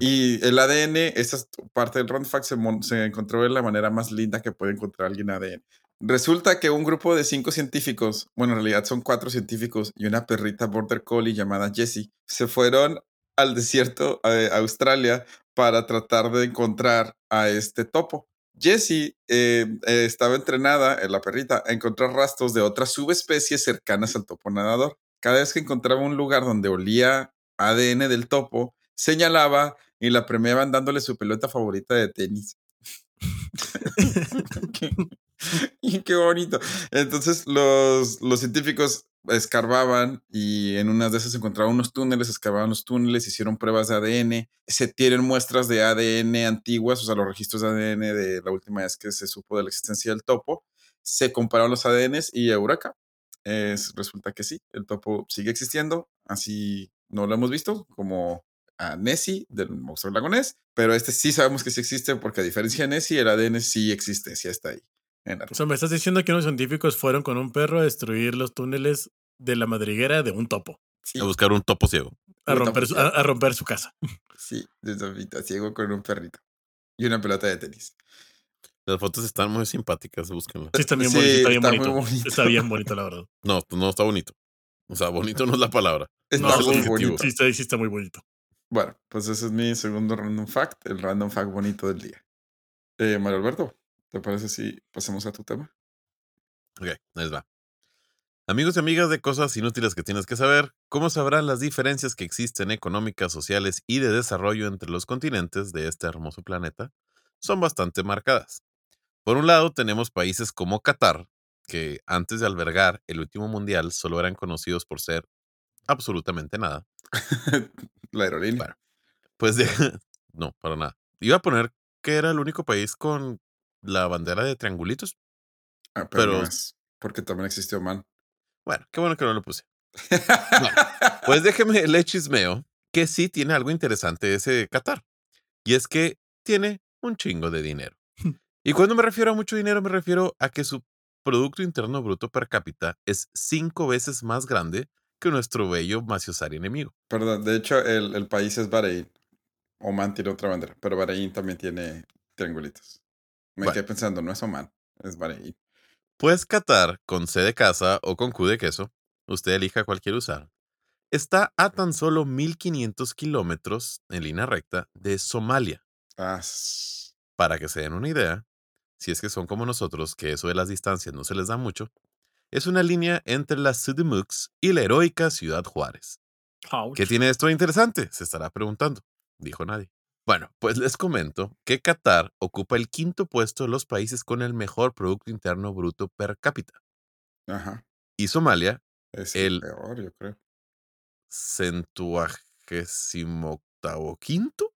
Y el ADN, esa es parte del Random Fact, se, se encontró de la manera más linda que puede encontrar alguien ADN. Resulta que un grupo de cinco científicos, bueno, en realidad son cuatro científicos y una perrita border collie llamada Jessie, se fueron al desierto de Australia para tratar de encontrar a este topo. Jessie eh, eh, estaba entrenada, eh, la perrita, a encontrar rastros de otras subespecies cercanas al topo nadador. Cada vez que encontraba un lugar donde olía ADN del topo, señalaba y la premiaban dándole su pelota favorita de tenis. y qué bonito. Entonces los, los científicos escarbaban y en unas de esas encontraban unos túneles, escarbaban los túneles, hicieron pruebas de ADN, se tienen muestras de ADN antiguas, o sea, los registros de ADN de la última vez que se supo de la existencia del topo, se compararon los ADNs y Eureka, es, resulta que sí, el topo sigue existiendo, así no lo hemos visto como a Nessie del monstruo lagonés, pero este sí sabemos que sí existe porque a diferencia de Nessie, el ADN sí existe, sí está ahí. En la O sea, me estás diciendo que unos científicos fueron con un perro a destruir los túneles de la madriguera de un topo. Sí, A buscar un topo ciego. A Un romper, topo su, a, a romper su casa. sí, de Sofita, ciego con un perrito y una pelota de tenis. Las fotos están muy simpáticas, búsquenlas. Sí, está bien, Sí, bonito, está bien está muy bonito. bonito. Está bien bonito, la verdad. No, no está bonito. O sea, bonito no es la palabra. Está No, muy objetivo. bonito. Sí está, sí está muy bonito. Bueno, pues ese es mi segundo random fact, el random fact bonito del día. Eh, Mario Alberto, ¿te parece si pasamos a tu tema? Ok, ahí va. Amigos y amigas de cosas inútiles que tienes que saber, ¿cómo sabrán las diferencias que existen económicas, sociales y de desarrollo entre los continentes de este hermoso planeta? Son bastante marcadas. Por un lado, tenemos países como Qatar, que antes de albergar el último mundial solo eran conocidos por ser absolutamente nada. la aerolínea. Bueno. Pues de... no, para nada. Iba a poner que era el único país con la bandera de triangulitos. Ah, pero, pero- no es, porque también existió Man. Bueno, qué bueno que no lo puse. Pues déjeme le chismeo que sí tiene algo interesante ese Qatar. Y es que tiene un chingo de dinero. Y cuando me refiero a mucho dinero, me refiero a que su Producto Interno Bruto per cápita es cinco veces más grande que nuestro bello maciosari enemigo. Perdón, de hecho, el, el país es Bahrein. Oman tiene otra bandera, pero Bahrein también tiene triangulitos. Me Bueno. quedé pensando, no es Oman, es Bahrein. Pues Qatar, con C de casa o con Q de queso, usted elija cuál quiere usar, está a tan solo 1500 kilómetros en línea recta de Somalia. Ah, Para que se den una idea, si es que son como nosotros, que eso de las distancias no se les da mucho, es una línea entre la Sudimux y la heroica Ciudad Juárez. Ouch. ¿Qué tiene esto de interesante? Se estará preguntando. Dijo nadie. Bueno, pues les comento que Qatar ocupa el quinto puesto de los países con el mejor Producto Interno Bruto per cápita. ajá. Y Somalia, Es El- el peor, yo creo. centuagésimo octavo quinto,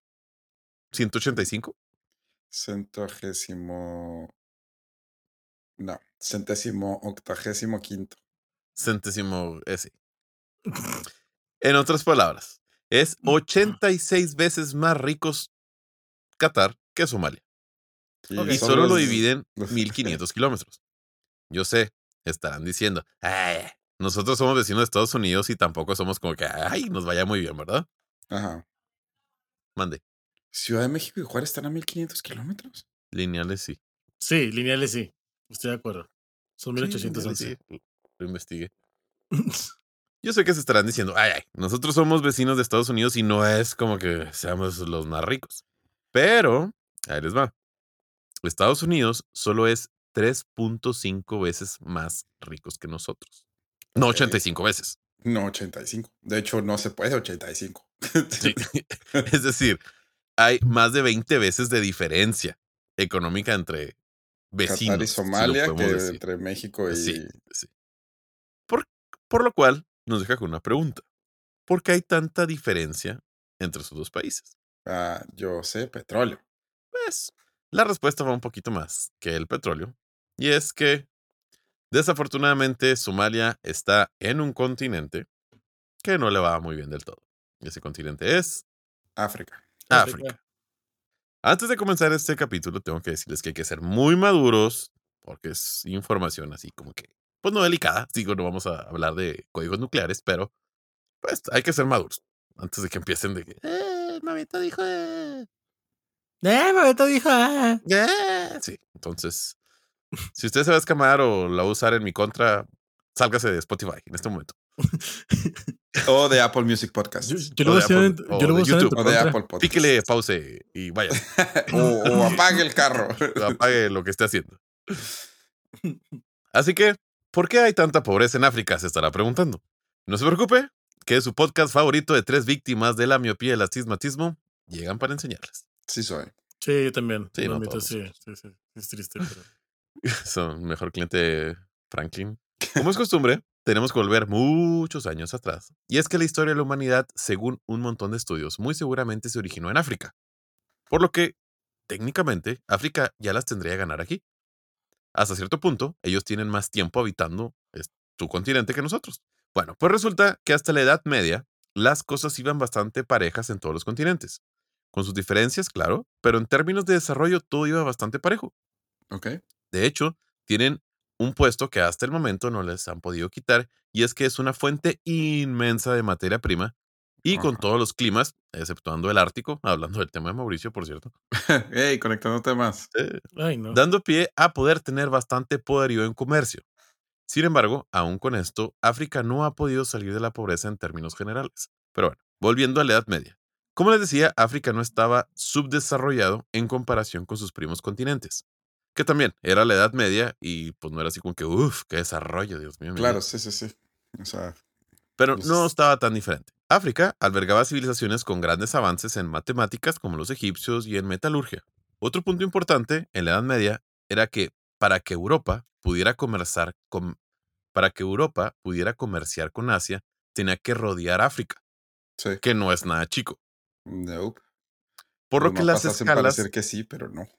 185. Centagésimo. No, centésimo octagésimo quinto. centésimo ese. En otras palabras, es 86 veces más ricos Qatar que Somalia. Y solo lo dividen los- 1500 kilómetros. Yo sé, estarán diciendo, "Ay, nosotros somos vecinos de Estados Unidos y tampoco somos como que, ay, nos vaya muy bien, ¿verdad? Ajá. Mande. Ciudad de México y Juárez están a 1500 kilómetros. Lineales sí. Sí, lineales sí. Estoy de acuerdo. Son Sí, 1811. lineales, sí. Lo investigué. Yo sé que se estarán diciendo, ay, ay, nosotros somos vecinos de Estados Unidos y no es como que seamos los más ricos. Pero, ahí les va. Estados Unidos solo es 3.5 veces más ricos que nosotros. No Ok. 85 veces. No, 85. De hecho, no se puede 85. Sí. es decir, hay más de 20 veces de diferencia económica entre vecinos. Qatar y si Somalia, que podemos decir. entre México y... Sí, sí. Por, por lo cual nos deja con una pregunta. ¿Por qué hay tanta diferencia entre esos dos países? Ah, yo sé, petróleo. Pues la respuesta va un poquito más que el petróleo. Y es que, desafortunadamente, Somalia está en un continente que no le va muy bien del todo. Y ese continente es África. África. África. Antes de comenzar este capítulo, tengo que decirles que hay que ser muy maduros, porque es información así como que, pues no delicada. Digo, no vamos a hablar de códigos nucleares, pero pues hay que ser maduros. Antes de que empiecen de que, eh, mamita dijo, eh. ¡Eh, dijo! ah". Eh, Sí, entonces, si usted se va a escamar o la va a usar en mi contra, sálgase de Spotify en este momento. O de Apple Music Podcast. Yo, yo lo O voy de a hacer en, yo lo voy YouTube. tu O de. Apple Podcast. Píquele pause y vaya, o, o apague el carro. apague lo que esté haciendo. Así que, ¿por qué hay tanta pobreza en África? Se estará preguntando. No se preocupe, que es su podcast favorito de tres víctimas de la miopía y el astigmatismo llegan para enseñarles. Sí soy. Sí, yo también. Sí, no, admito, todos sí, sí, sí. Es triste, pero. Son mejor cliente Franklin. Como es costumbre, tenemos que volver muchos años atrás. Y es que la historia de la humanidad, según un montón de estudios, muy seguramente se originó en África. Por lo que, técnicamente, África ya las tendría que ganar aquí. Hasta cierto punto, ellos tienen más tiempo habitando su continente que nosotros. Bueno, pues resulta que hasta la Edad Media, las cosas iban bastante parejas en todos los continentes. Con sus diferencias, claro, pero en términos de desarrollo todo iba bastante parejo. Ok. De hecho, tienen un puesto que hasta el momento no les han podido quitar y es que es una fuente inmensa de materia prima y con todos los climas, exceptuando el Ártico, hablando del tema de Mauricio, por cierto, Ey, conectándote más. eh, Ay, no. dando pie a poder tener bastante poderío en comercio. Sin embargo, aún con esto, África no ha podido salir de la pobreza en términos generales. Pero bueno, volviendo a la Edad Media. Como les decía, África no estaba subdesarrollado en comparación con sus primos continentes. Que también era la Edad Media y pues no era así como que, uff, qué desarrollo, Dios mío. Claro, vida". sí, sí, sí. O sea, Pero no estaba tan diferente. África albergaba civilizaciones con grandes avances en matemáticas como los egipcios y en metalurgia. Otro punto importante en la Edad Media era que para que Europa pudiera comerciar con, para que Europa pudiera comerciar con Asia, tenía que rodear África, sí. que no es nada chico. Nope. Por lo que las escalas que sí, pero no.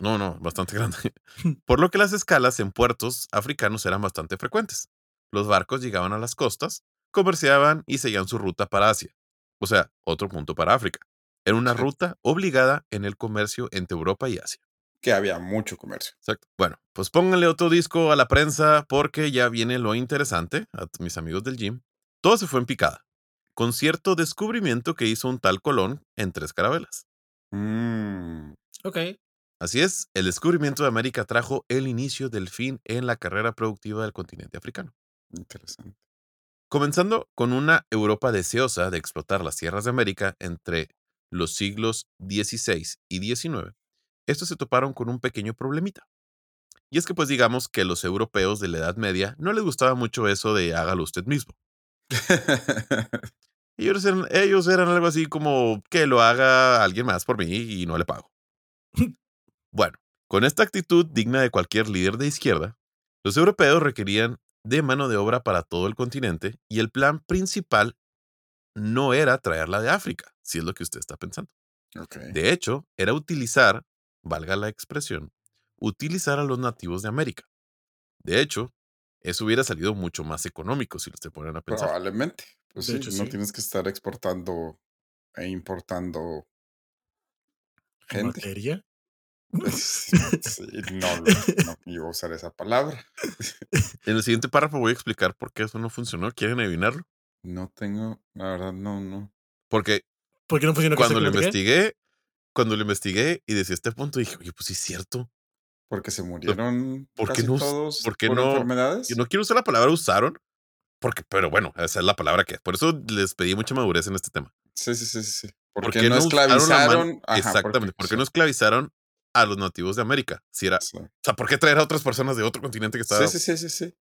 No, no, bastante grande. Por lo que las escalas en puertos africanos eran bastante frecuentes. Los barcos llegaban a las costas, comerciaban y seguían su ruta para Asia. O sea, otro punto para África. Era una ruta obligada en el comercio entre Europa y Asia. Que había mucho comercio. Exacto. Bueno, pues pónganle otro disco a la prensa porque ya viene lo interesante, a mis amigos del gym. Todo se fue en picada, con cierto descubrimiento que hizo un tal Colón en tres carabelas. Mm, Ok. Así es, el descubrimiento de América trajo el inicio del fin en la carrera productiva del continente africano. interesante. Comenzando con una Europa deseosa de explotar las tierras de América entre los siglos XVI y XIX, estos se toparon con un pequeño problemita. Y es que pues digamos que los europeos de la Edad Media no les gustaba mucho eso de hágalo usted mismo. Ellos eran, ellos eran algo así como que lo haga alguien más por mí y no le pago. bueno, con esta actitud digna de cualquier líder de izquierda, los europeos requerían de mano de obra para todo el continente y el plan principal no era traerla de África, si es lo que usted está pensando. De hecho, era utilizar, valga la expresión, utilizar a los nativos de América. De hecho, eso hubiera salido mucho más económico si se ponen a pensar. Probablemente. Pues De sí, hecho, no sí. tienes que estar exportando e importando gente. ¿Materia? Sí, no, lo- no iba a usar esa palabra. En el siguiente párrafo voy a explicar por qué eso no funcionó. ¿Quieren adivinarlo? No tengo, la verdad, no, no. Porque ¿Por qué no funcionó Cuando lo investigué, cuando lo investigué y decía este punto, dije, oye, pues sí es cierto. Porque se murieron ¿por casi no todos por qué por no- enfermedades. Y no quiero usar la palabra usaron, porque, pero bueno, esa es la palabra que es. Por eso les pedí mucha madurez en este tema. Sí, sí, sí, sí. sí. ¿Por Porque qué no esclavizaron. Ajá, Exactamente. ¿Por qué no esclavizaron a los nativos de América? Si era, sí. o sea, ¿por qué traer a otras personas de otro continente que estaba Sí, sí, sí, sí, sí.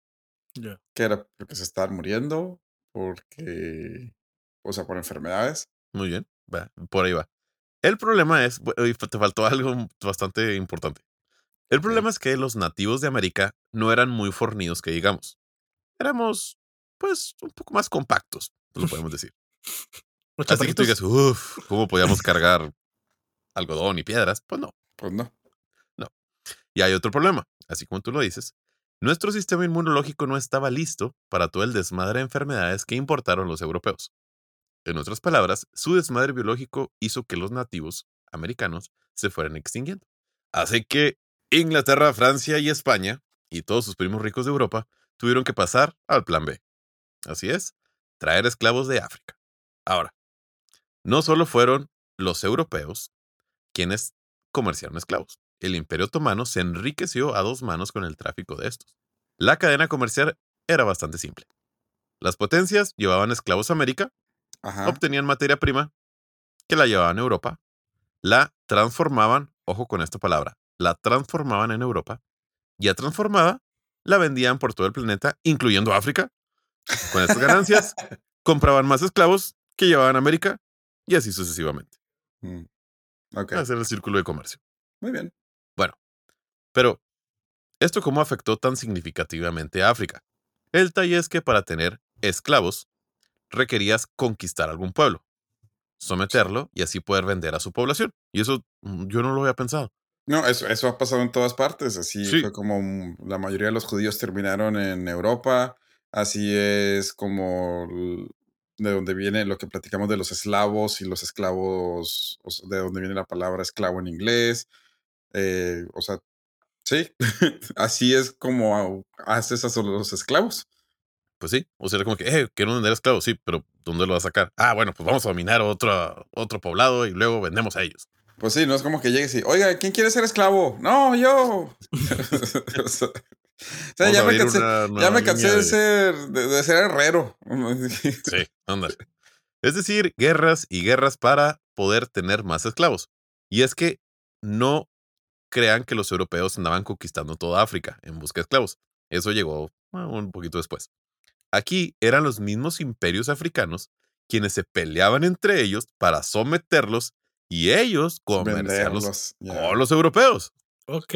Ya. Que era porque se estaban muriendo, porque. O sea, por enfermedades. Muy bien, va, por ahí va. El problema es, te faltó algo bastante importante. El problema es que los nativos de América no eran muy fornidos, que digamos. Éramos, pues, un poco más compactos, lo podemos decir. Así que tú digas, uff, ¿cómo podíamos cargar algodón y piedras? Pues no. Pues no. Y hay otro problema, así como tú lo dices. Nuestro sistema inmunológico no estaba listo para todo el desmadre de enfermedades que importaron los europeos. En otras palabras, su desmadre biológico hizo que los nativos americanos se fueran extinguiendo. Así que Inglaterra, Francia y España, y todos sus primos ricos de Europa, tuvieron que pasar al plan B. Así es, traer esclavos de África. Ahora, no solo fueron los europeos quienes comerciaron esclavos. El Imperio Otomano se enriqueció a dos manos con el tráfico de estos. La cadena comercial era bastante simple. Las potencias llevaban esclavos a América, Ajá. obtenían materia prima, que la llevaban a Europa, la transformaban, ojo con esta palabra, la transformaban en Europa, ya transformada, la vendían por todo el planeta, incluyendo África. Con estas ganancias, compraban más esclavos que llevaban a América y así sucesivamente. Mm. Hacer el círculo de comercio. Muy bien. Pero, ¿esto cómo afectó tan significativamente a África? El detalle es que para tener esclavos requerías conquistar algún pueblo, someterlo y así poder vender a su población. Y eso mm, yo no lo había pensado. No, eso, eso ha pasado en todas partes. Así Sí. fue como mm, la mayoría de los judíos terminaron en Europa. Así es como de donde viene lo que platicamos de los eslavos y los esclavos, o sea, de donde viene la palabra esclavo en inglés. Eh, o sea, sí, así es como haces a los esclavos. Pues sí, o sea, era como que, eh, quiero vender esclavos, sí, pero ¿dónde lo vas a sacar? Ah, bueno, pues vamos a dominar otro, otro poblado y luego vendemos a ellos. Pues sí, no es como que llegues y, oiga, ¿quién quiere ser esclavo? No, yo. o sea, o sea, Vamos ya me cansé, una ya me cansé de ser, de, de ser herrero. Sí, ándale. Es decir, guerras y guerras para poder tener más esclavos. Y es que no crean que los europeos andaban conquistando toda África en busca de esclavos. Eso llegó ah, un poquito después. Aquí eran los mismos imperios africanos quienes se peleaban entre ellos para someterlos y ellos comerciarlos con los europeos. Ok.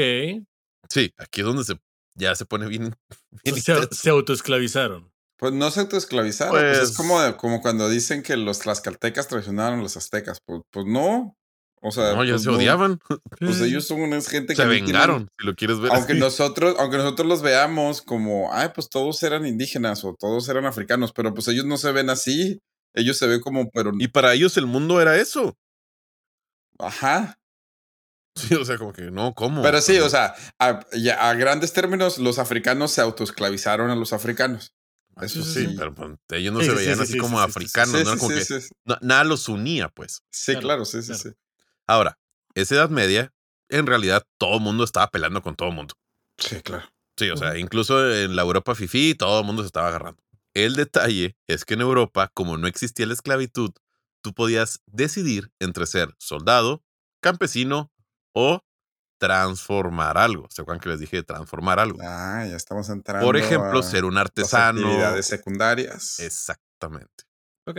Sí, aquí es donde se, ya se pone bien, bien Se, autoesclavizaron. Pues no se autoesclavizaron. Pues, Pues- es como, de- como cuando dicen que los tlaxcaltecas traicionaron a los aztecas. Pues, pues no. O sea, No, ya pues se no. odiaban. Pues ellos son una gente que. Se tienen- vengaron, si lo quieres ver. Aunque así. nosotros, aunque nosotros los veamos como, ay, pues todos eran indígenas o todos eran africanos, pero pues ellos no se ven así. Ellos se ven como, pero, Y para ellos el mundo era eso. ajá. Sí, o sea, como que no, ¿cómo? Pero sí, o sea, a, ya a grandes términos, los africanos se autoesclavizaron a los africanos. Eso Eso sí. sí, pero pues, ellos no Sí, se veían sí, así sí, como africanos, Sí, ¿no? sí, Como sí, que sí, sí. na- nada los unía, pues. Sí, Claro, claro, sí, sí, claro. sí. Ahora, esa Edad Media, en realidad todo el mundo estaba peleando con todo el mundo. Sí, claro. Sí, o sea, incluso en la Europa fifí todo el mundo se estaba agarrando. El detalle es que en Europa, como no existía la esclavitud, tú podías decidir entre ser soldado, campesino o transformar algo. ¿Se acuerdan que les dije de transformar algo? Ah, ya estamos entrando. Por ejemplo, a ser un las artesano. actividades secundarias. Exactamente. Ok.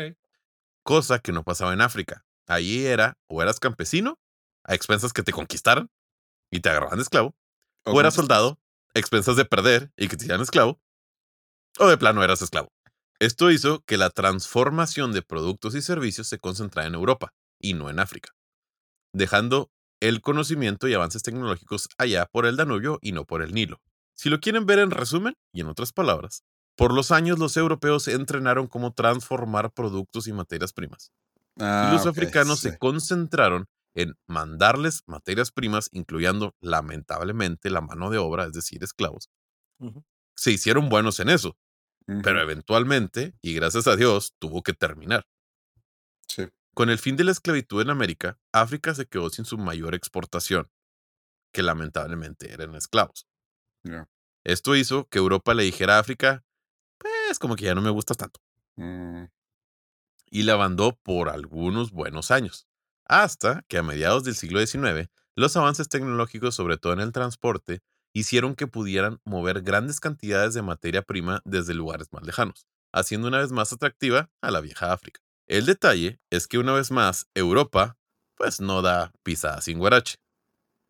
Cosa que no pasaba en África. Allí era o eras campesino, a expensas que te conquistaran y te agarraban de esclavo, o eras soldado, a expensas de perder y que te hicieran esclavo, o de plano eras esclavo. Esto hizo que la transformación de productos y servicios se concentrara en Europa y no en África, dejando el conocimiento y avances tecnológicos allá por el Danubio y no por el Nilo. Si lo quieren ver en resumen, y en otras palabras, por los años los europeos entrenaron cómo transformar productos y materias primas. Ah, y los ok, africanos sí. se concentraron en mandarles materias primas, incluyendo lamentablemente la mano de obra, es decir, esclavos. Se hicieron buenos en eso, pero eventualmente, y gracias a Dios, tuvo que terminar. sí. Con el fin de la esclavitud en América, África se quedó sin su mayor exportación, que lamentablemente eran esclavos. Esto hizo que Europa le dijera a África, pues como que ya no me gustas tanto, Mm, y la mandó por algunos buenos años, hasta que a mediados del siglo XIX, los avances tecnológicos, sobre todo en el transporte, hicieron que pudieran mover grandes cantidades de materia prima desde lugares más lejanos, haciendo una vez más atractiva a la vieja África. El detalle es que una vez más, Europa, pues no da pisada sin guarache.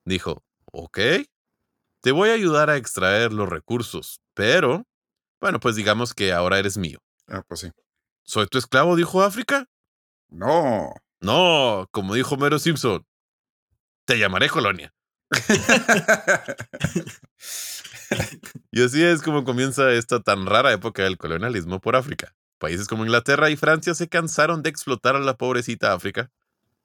Dijo, ok, te voy a ayudar a extraer los recursos, pero, bueno, pues digamos que ahora eres mío. Ah, pues sí. ¿Soy tu esclavo? dijo África. No. No, como dijo Mero Simpson, te llamaré colonia. Y así es como comienza esta tan rara época del colonialismo por África. Países como Inglaterra y Francia se cansaron de explotar a la pobrecita África.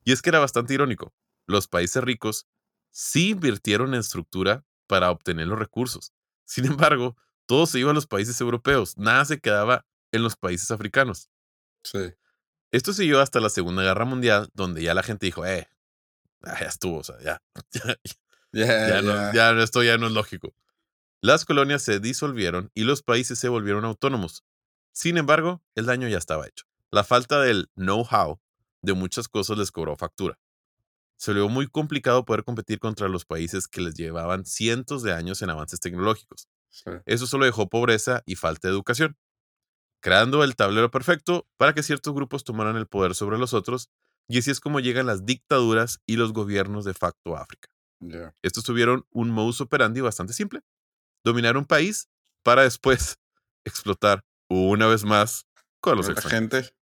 Y es que era bastante irónico. Los países ricos sí invirtieron en estructura para obtener los recursos. Sin embargo, todo se iba a los países europeos, nada se quedaba en los países africanos. Sí. Esto siguió hasta la Segunda Guerra Mundial, donde ya la gente dijo, eh, ah, ya estuvo, o sea, ya, ya, Ya, ya, no, ya no- esto ya no es lógico. Las colonias se disolvieron y los países se volvieron autónomos. Sin embargo, el daño ya estaba hecho. La falta del know-how de muchas cosas les cobró factura. Se volvió muy complicado poder competir contra los países que les llevaban cientos de años en avances tecnológicos. Sí. Eso solo dejó pobreza y falta de educación, creando el tablero perfecto para que ciertos grupos tomaran el poder sobre los otros, y así es como llegan las dictaduras y los gobiernos de facto a África. Estos tuvieron un modus operandi bastante simple. Dominar un país para después explotar una vez más con los La gente.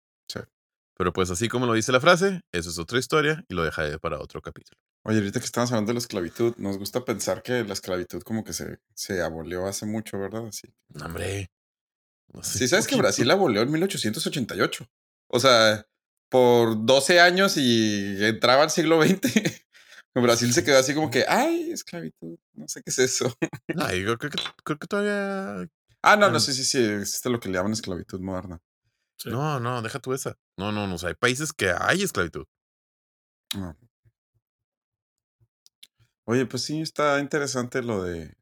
Pero pues así como lo dice la frase, eso es otra historia y lo dejaré para otro capítulo. Oye, ahorita que estamos hablando de la esclavitud, nos gusta pensar que la esclavitud como que se, se abolió hace mucho, ¿verdad? Sí. No, Hombre. No sé. Sí, sabes que Brasil abolió en 1888. O sea, por 12 años y entraba al siglo XX. Brasil se quedó así como que, ay, esclavitud, no sé qué es eso. No, yo creo que, creo que todavía... Ah, no, no, Mm. sí, sí, sí, existe lo que le llaman esclavitud moderna. Sí. No, no, deja tú esa. No, no, no. O sea, hay países que hay esclavitud. Ah. Oye, pues sí, está interesante lo de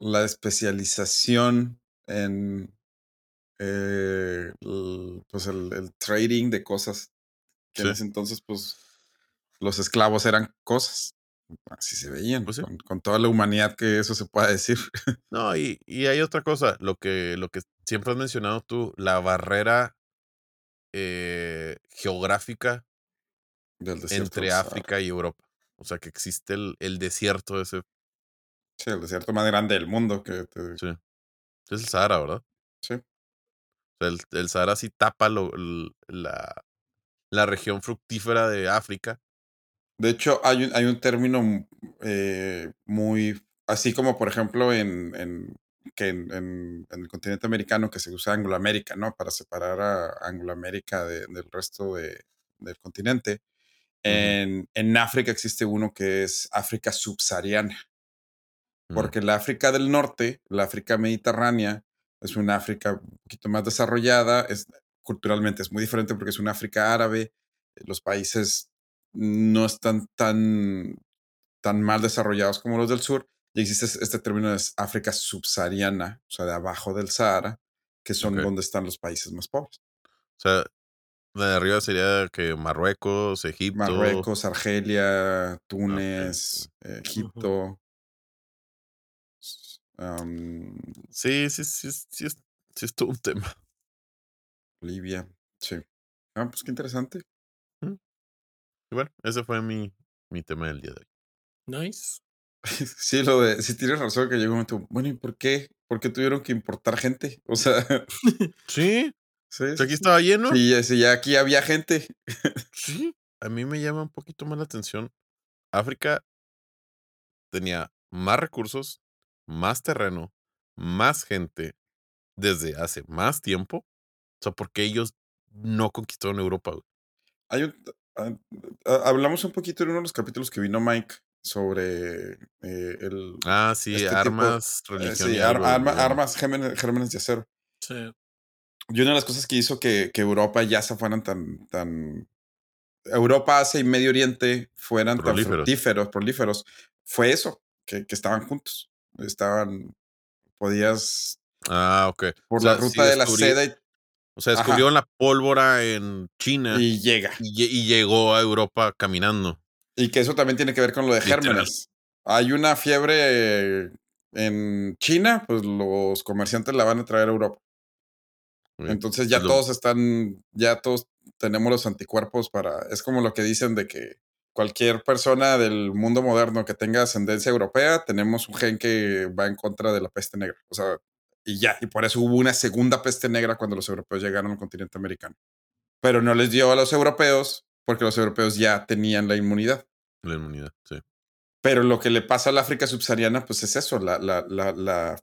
la especialización en eh, el, pues el, el trading de cosas. Que en ese entonces, pues, los esclavos eran cosas. Así se veían, Pues sí. con, con toda la humanidad que eso se pueda decir. No, y, y hay otra cosa, lo que, lo que siempre has mencionado tú, la barrera eh, geográfica Del entre. África y Europa. O sea, que existe el, el desierto ese. Sí, el desierto más grande del mundo. Que te- Sí. Es el Sahara, ¿verdad? sí. O sea, el, el Sahara sí tapa lo- la, la región fructífera de África. De hecho, hay un, hay un término mm, eh, muy, así como por ejemplo en, en- que en, en- en el continente americano que se usa Angloamérica, ¿no? Para separar a Angloamérica de- del resto de- del continente. En, en África existe uno que es África subsahariana, Mm, porque la África del Norte, la África mediterránea, es una África un poquito más desarrollada, es, culturalmente es muy diferente porque es una África árabe, los países no están tan, tan mal desarrollados como los del sur, y existe es- este término de África subsahariana, o sea, de abajo del Sahara, que son donde están los países más pobres. O sea, la de arriba sería que Marruecos, Egipto. Marruecos, Argelia, Túnez, eh, Egipto. Sí, sí, sí, sí, es, sí es todo un tema. Libia, sí. Ah, pues qué interesante. Y bueno, ese fue mi, mi tema del día de hoy. Nice. Sí, lo de, sí tienes razón que llegó un momento, bueno, ¿y por qué? ¿Por qué tuvieron que importar gente? O sea, Sí, sí, o sea, sí, aquí estaba lleno. Sí, ya, sí, ya aquí había gente. Sí, a mí me llama un poquito más la atención. África tenía más recursos, más terreno, más gente desde hace más tiempo. O sea, porque ellos no conquistaron Europa. Hay un- hablamos un poquito en uno de los capítulos que vino Mike sobre eh, el Ah, sí, Este tipo- armas, eh, religión sí, ar- arma- armas, gérmenes, gérmenes de acero. Sí. Y una de las cosas que hizo que, que Europa ya se fueran tan, tan. Europa, Asia y Medio Oriente fueran Prolíferos. tan fructíferos, prolíferos, fue eso, que, que estaban juntos. Estaban. Podías. Ah, ok. Por O sea, la ruta de la seda y, O sea, descubrieron la pólvora en China y, llega. lle- y llegó a Europa caminando. Y que eso también tiene que ver con lo de Literal. gérmenes. Hay una fiebre en China, pues los comerciantes la van a traer a Europa. Entonces ya Es lo- todos están, ya todos tenemos los anticuerpos para, es como lo que dicen de que cualquier persona del mundo moderno que tenga ascendencia europea, tenemos un gen que va en contra de la peste negra. O sea, y ya, y por eso hubo una segunda peste negra cuando los europeos llegaron al continente americano. Pero no les dio a los europeos porque los europeos ya tenían la inmunidad. La inmunidad, sí. Pero lo que le pasa al África subsahariana, pues es eso, la, la, la, la,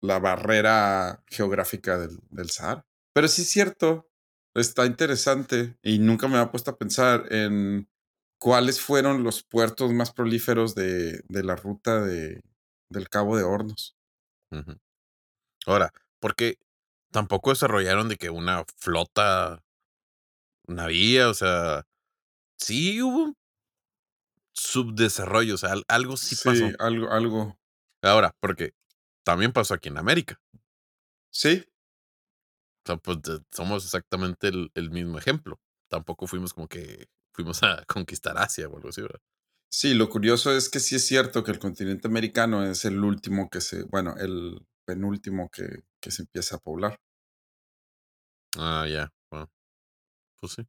la barrera geográfica del, del Sahara. Pero sí es cierto, está interesante y nunca me había puesto a pensar en cuáles fueron los puertos más prolíferos de, de la ruta de, del Cabo de Hornos. Ujú. Ahora, porque tampoco desarrollaron de que una flota navía, o sea, sí hubo un subdesarrollo, o sea, al- algo sí, pasó. algo, algo. Ahora, porque también pasó aquí en América. Sí, O sea, pues de- somos exactamente el, el mismo ejemplo. Tampoco fuimos como que fuimos a conquistar Asia o algo así, ¿verdad? sí, lo curioso es que sí es cierto que el continente americano es el último que se, bueno, el penúltimo que, que se empieza a poblar. Ah, ya. bueno, Pues sí.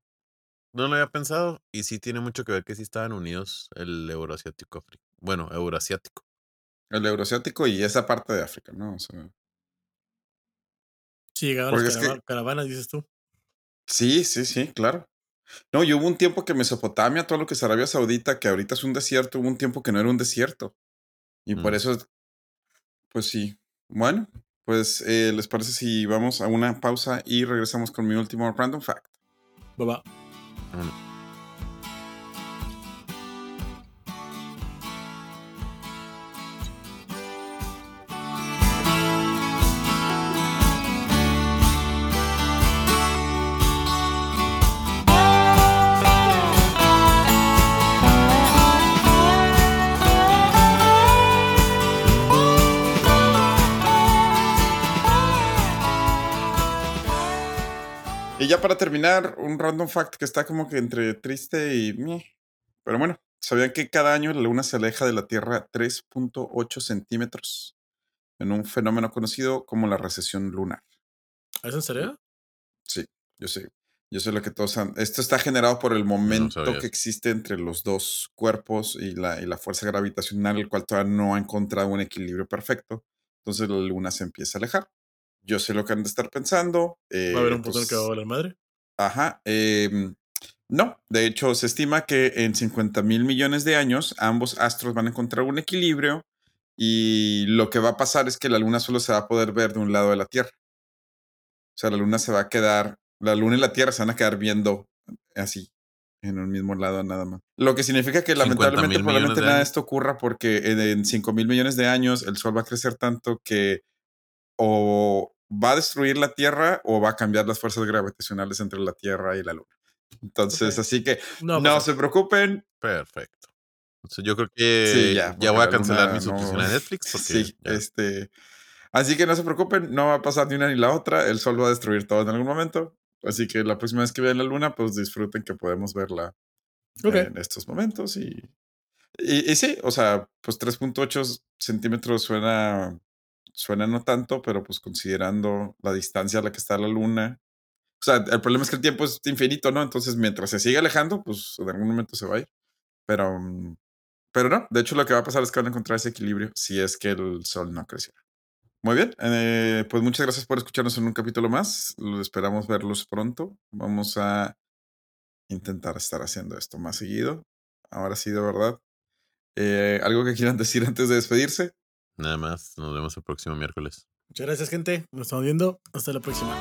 No lo había pensado. Y sí tiene mucho que ver que sí estaban unidos el euroasiático. Bueno, euroasiático. El euroasiático y esa parte de África, ¿no? O sea, Sí, llegaban las que- caravanas, dices tú. sí, sí, sí, claro. No, y hubo un tiempo que Mesopotamia, todo lo que es Arabia Saudita, que ahorita es un desierto, hubo un tiempo que no era un desierto. Y por Mm. eso, pues sí. Bueno, pues eh, ¿les parece si vamos a una pausa y regresamos con mi último random fact? Va, va. Ya para terminar, un random fact que está como que entre triste y... Pero bueno, ¿sabían que cada año la Luna se aleja de la Tierra 3.8 centímetros en un fenómeno conocido como la recesión lunar? ¿Es en serio? Sí, yo sé. Yo sé lo que todos han... Esto está generado por el momento que existe entre los dos cuerpos y la, y la fuerza gravitacional, el cual todavía no ha encontrado un equilibrio perfecto. Entonces la luna se empieza a alejar. Yo sé lo que han de estar pensando. ¿Va a haber eh, un punto en el que pues, va a valer madre? Ajá. em, no, de hecho se estima que en 50 mil millones de años ambos astros van a encontrar un equilibrio y lo que va a pasar es que la luna solo se va a poder ver de un lado de la Tierra. O sea, la luna se va a quedar, la luna y la Tierra se van a quedar viendo así, en un mismo lado nada más. Lo que significa que 50 lamentablemente probablemente de nada de esto ocurra porque en, en 5 mil millones de años el Sol va a crecer tanto que o va a destruir la Tierra o va a cambiar las fuerzas gravitacionales entre la Tierra y la Luna. Entonces, así que No, no pues, se preocupen. Perfecto. Entonces yo creo que Sí, ya, voy a la cancelar Luna mi suscripción no- a Netflix porque Sí, ya. este. Así que no se preocupen, no va a pasar ni una ni la otra. El Sol va a destruir todo en algún momento. Así que la próxima vez que vean la Luna, pues disfruten que podemos verla en estos momentos. Y, y, y sí, o sea, pues 3.8 centímetros suena, suena no tanto, pero pues considerando la distancia a la que está la Luna. O sea, el problema es que el tiempo es infinito, ¿no? Entonces, mientras se sigue alejando, pues en algún momento se va a ir. Pero, mm, pero no, de hecho lo que va a pasar es que van a encontrar ese equilibrio si es que el sol no creciera. Muy bien, eh, pues muchas gracias por escucharnos en un capítulo más. Lo esperamos verlos pronto. Vamos a intentar estar haciendo esto más seguido. Ahora sí, de verdad. Eh, ¿Algo que quieran decir antes de despedirse? Nada más, nos vemos el próximo miércoles. Muchas gracias, gente. Nos estamos viendo. Hasta la próxima.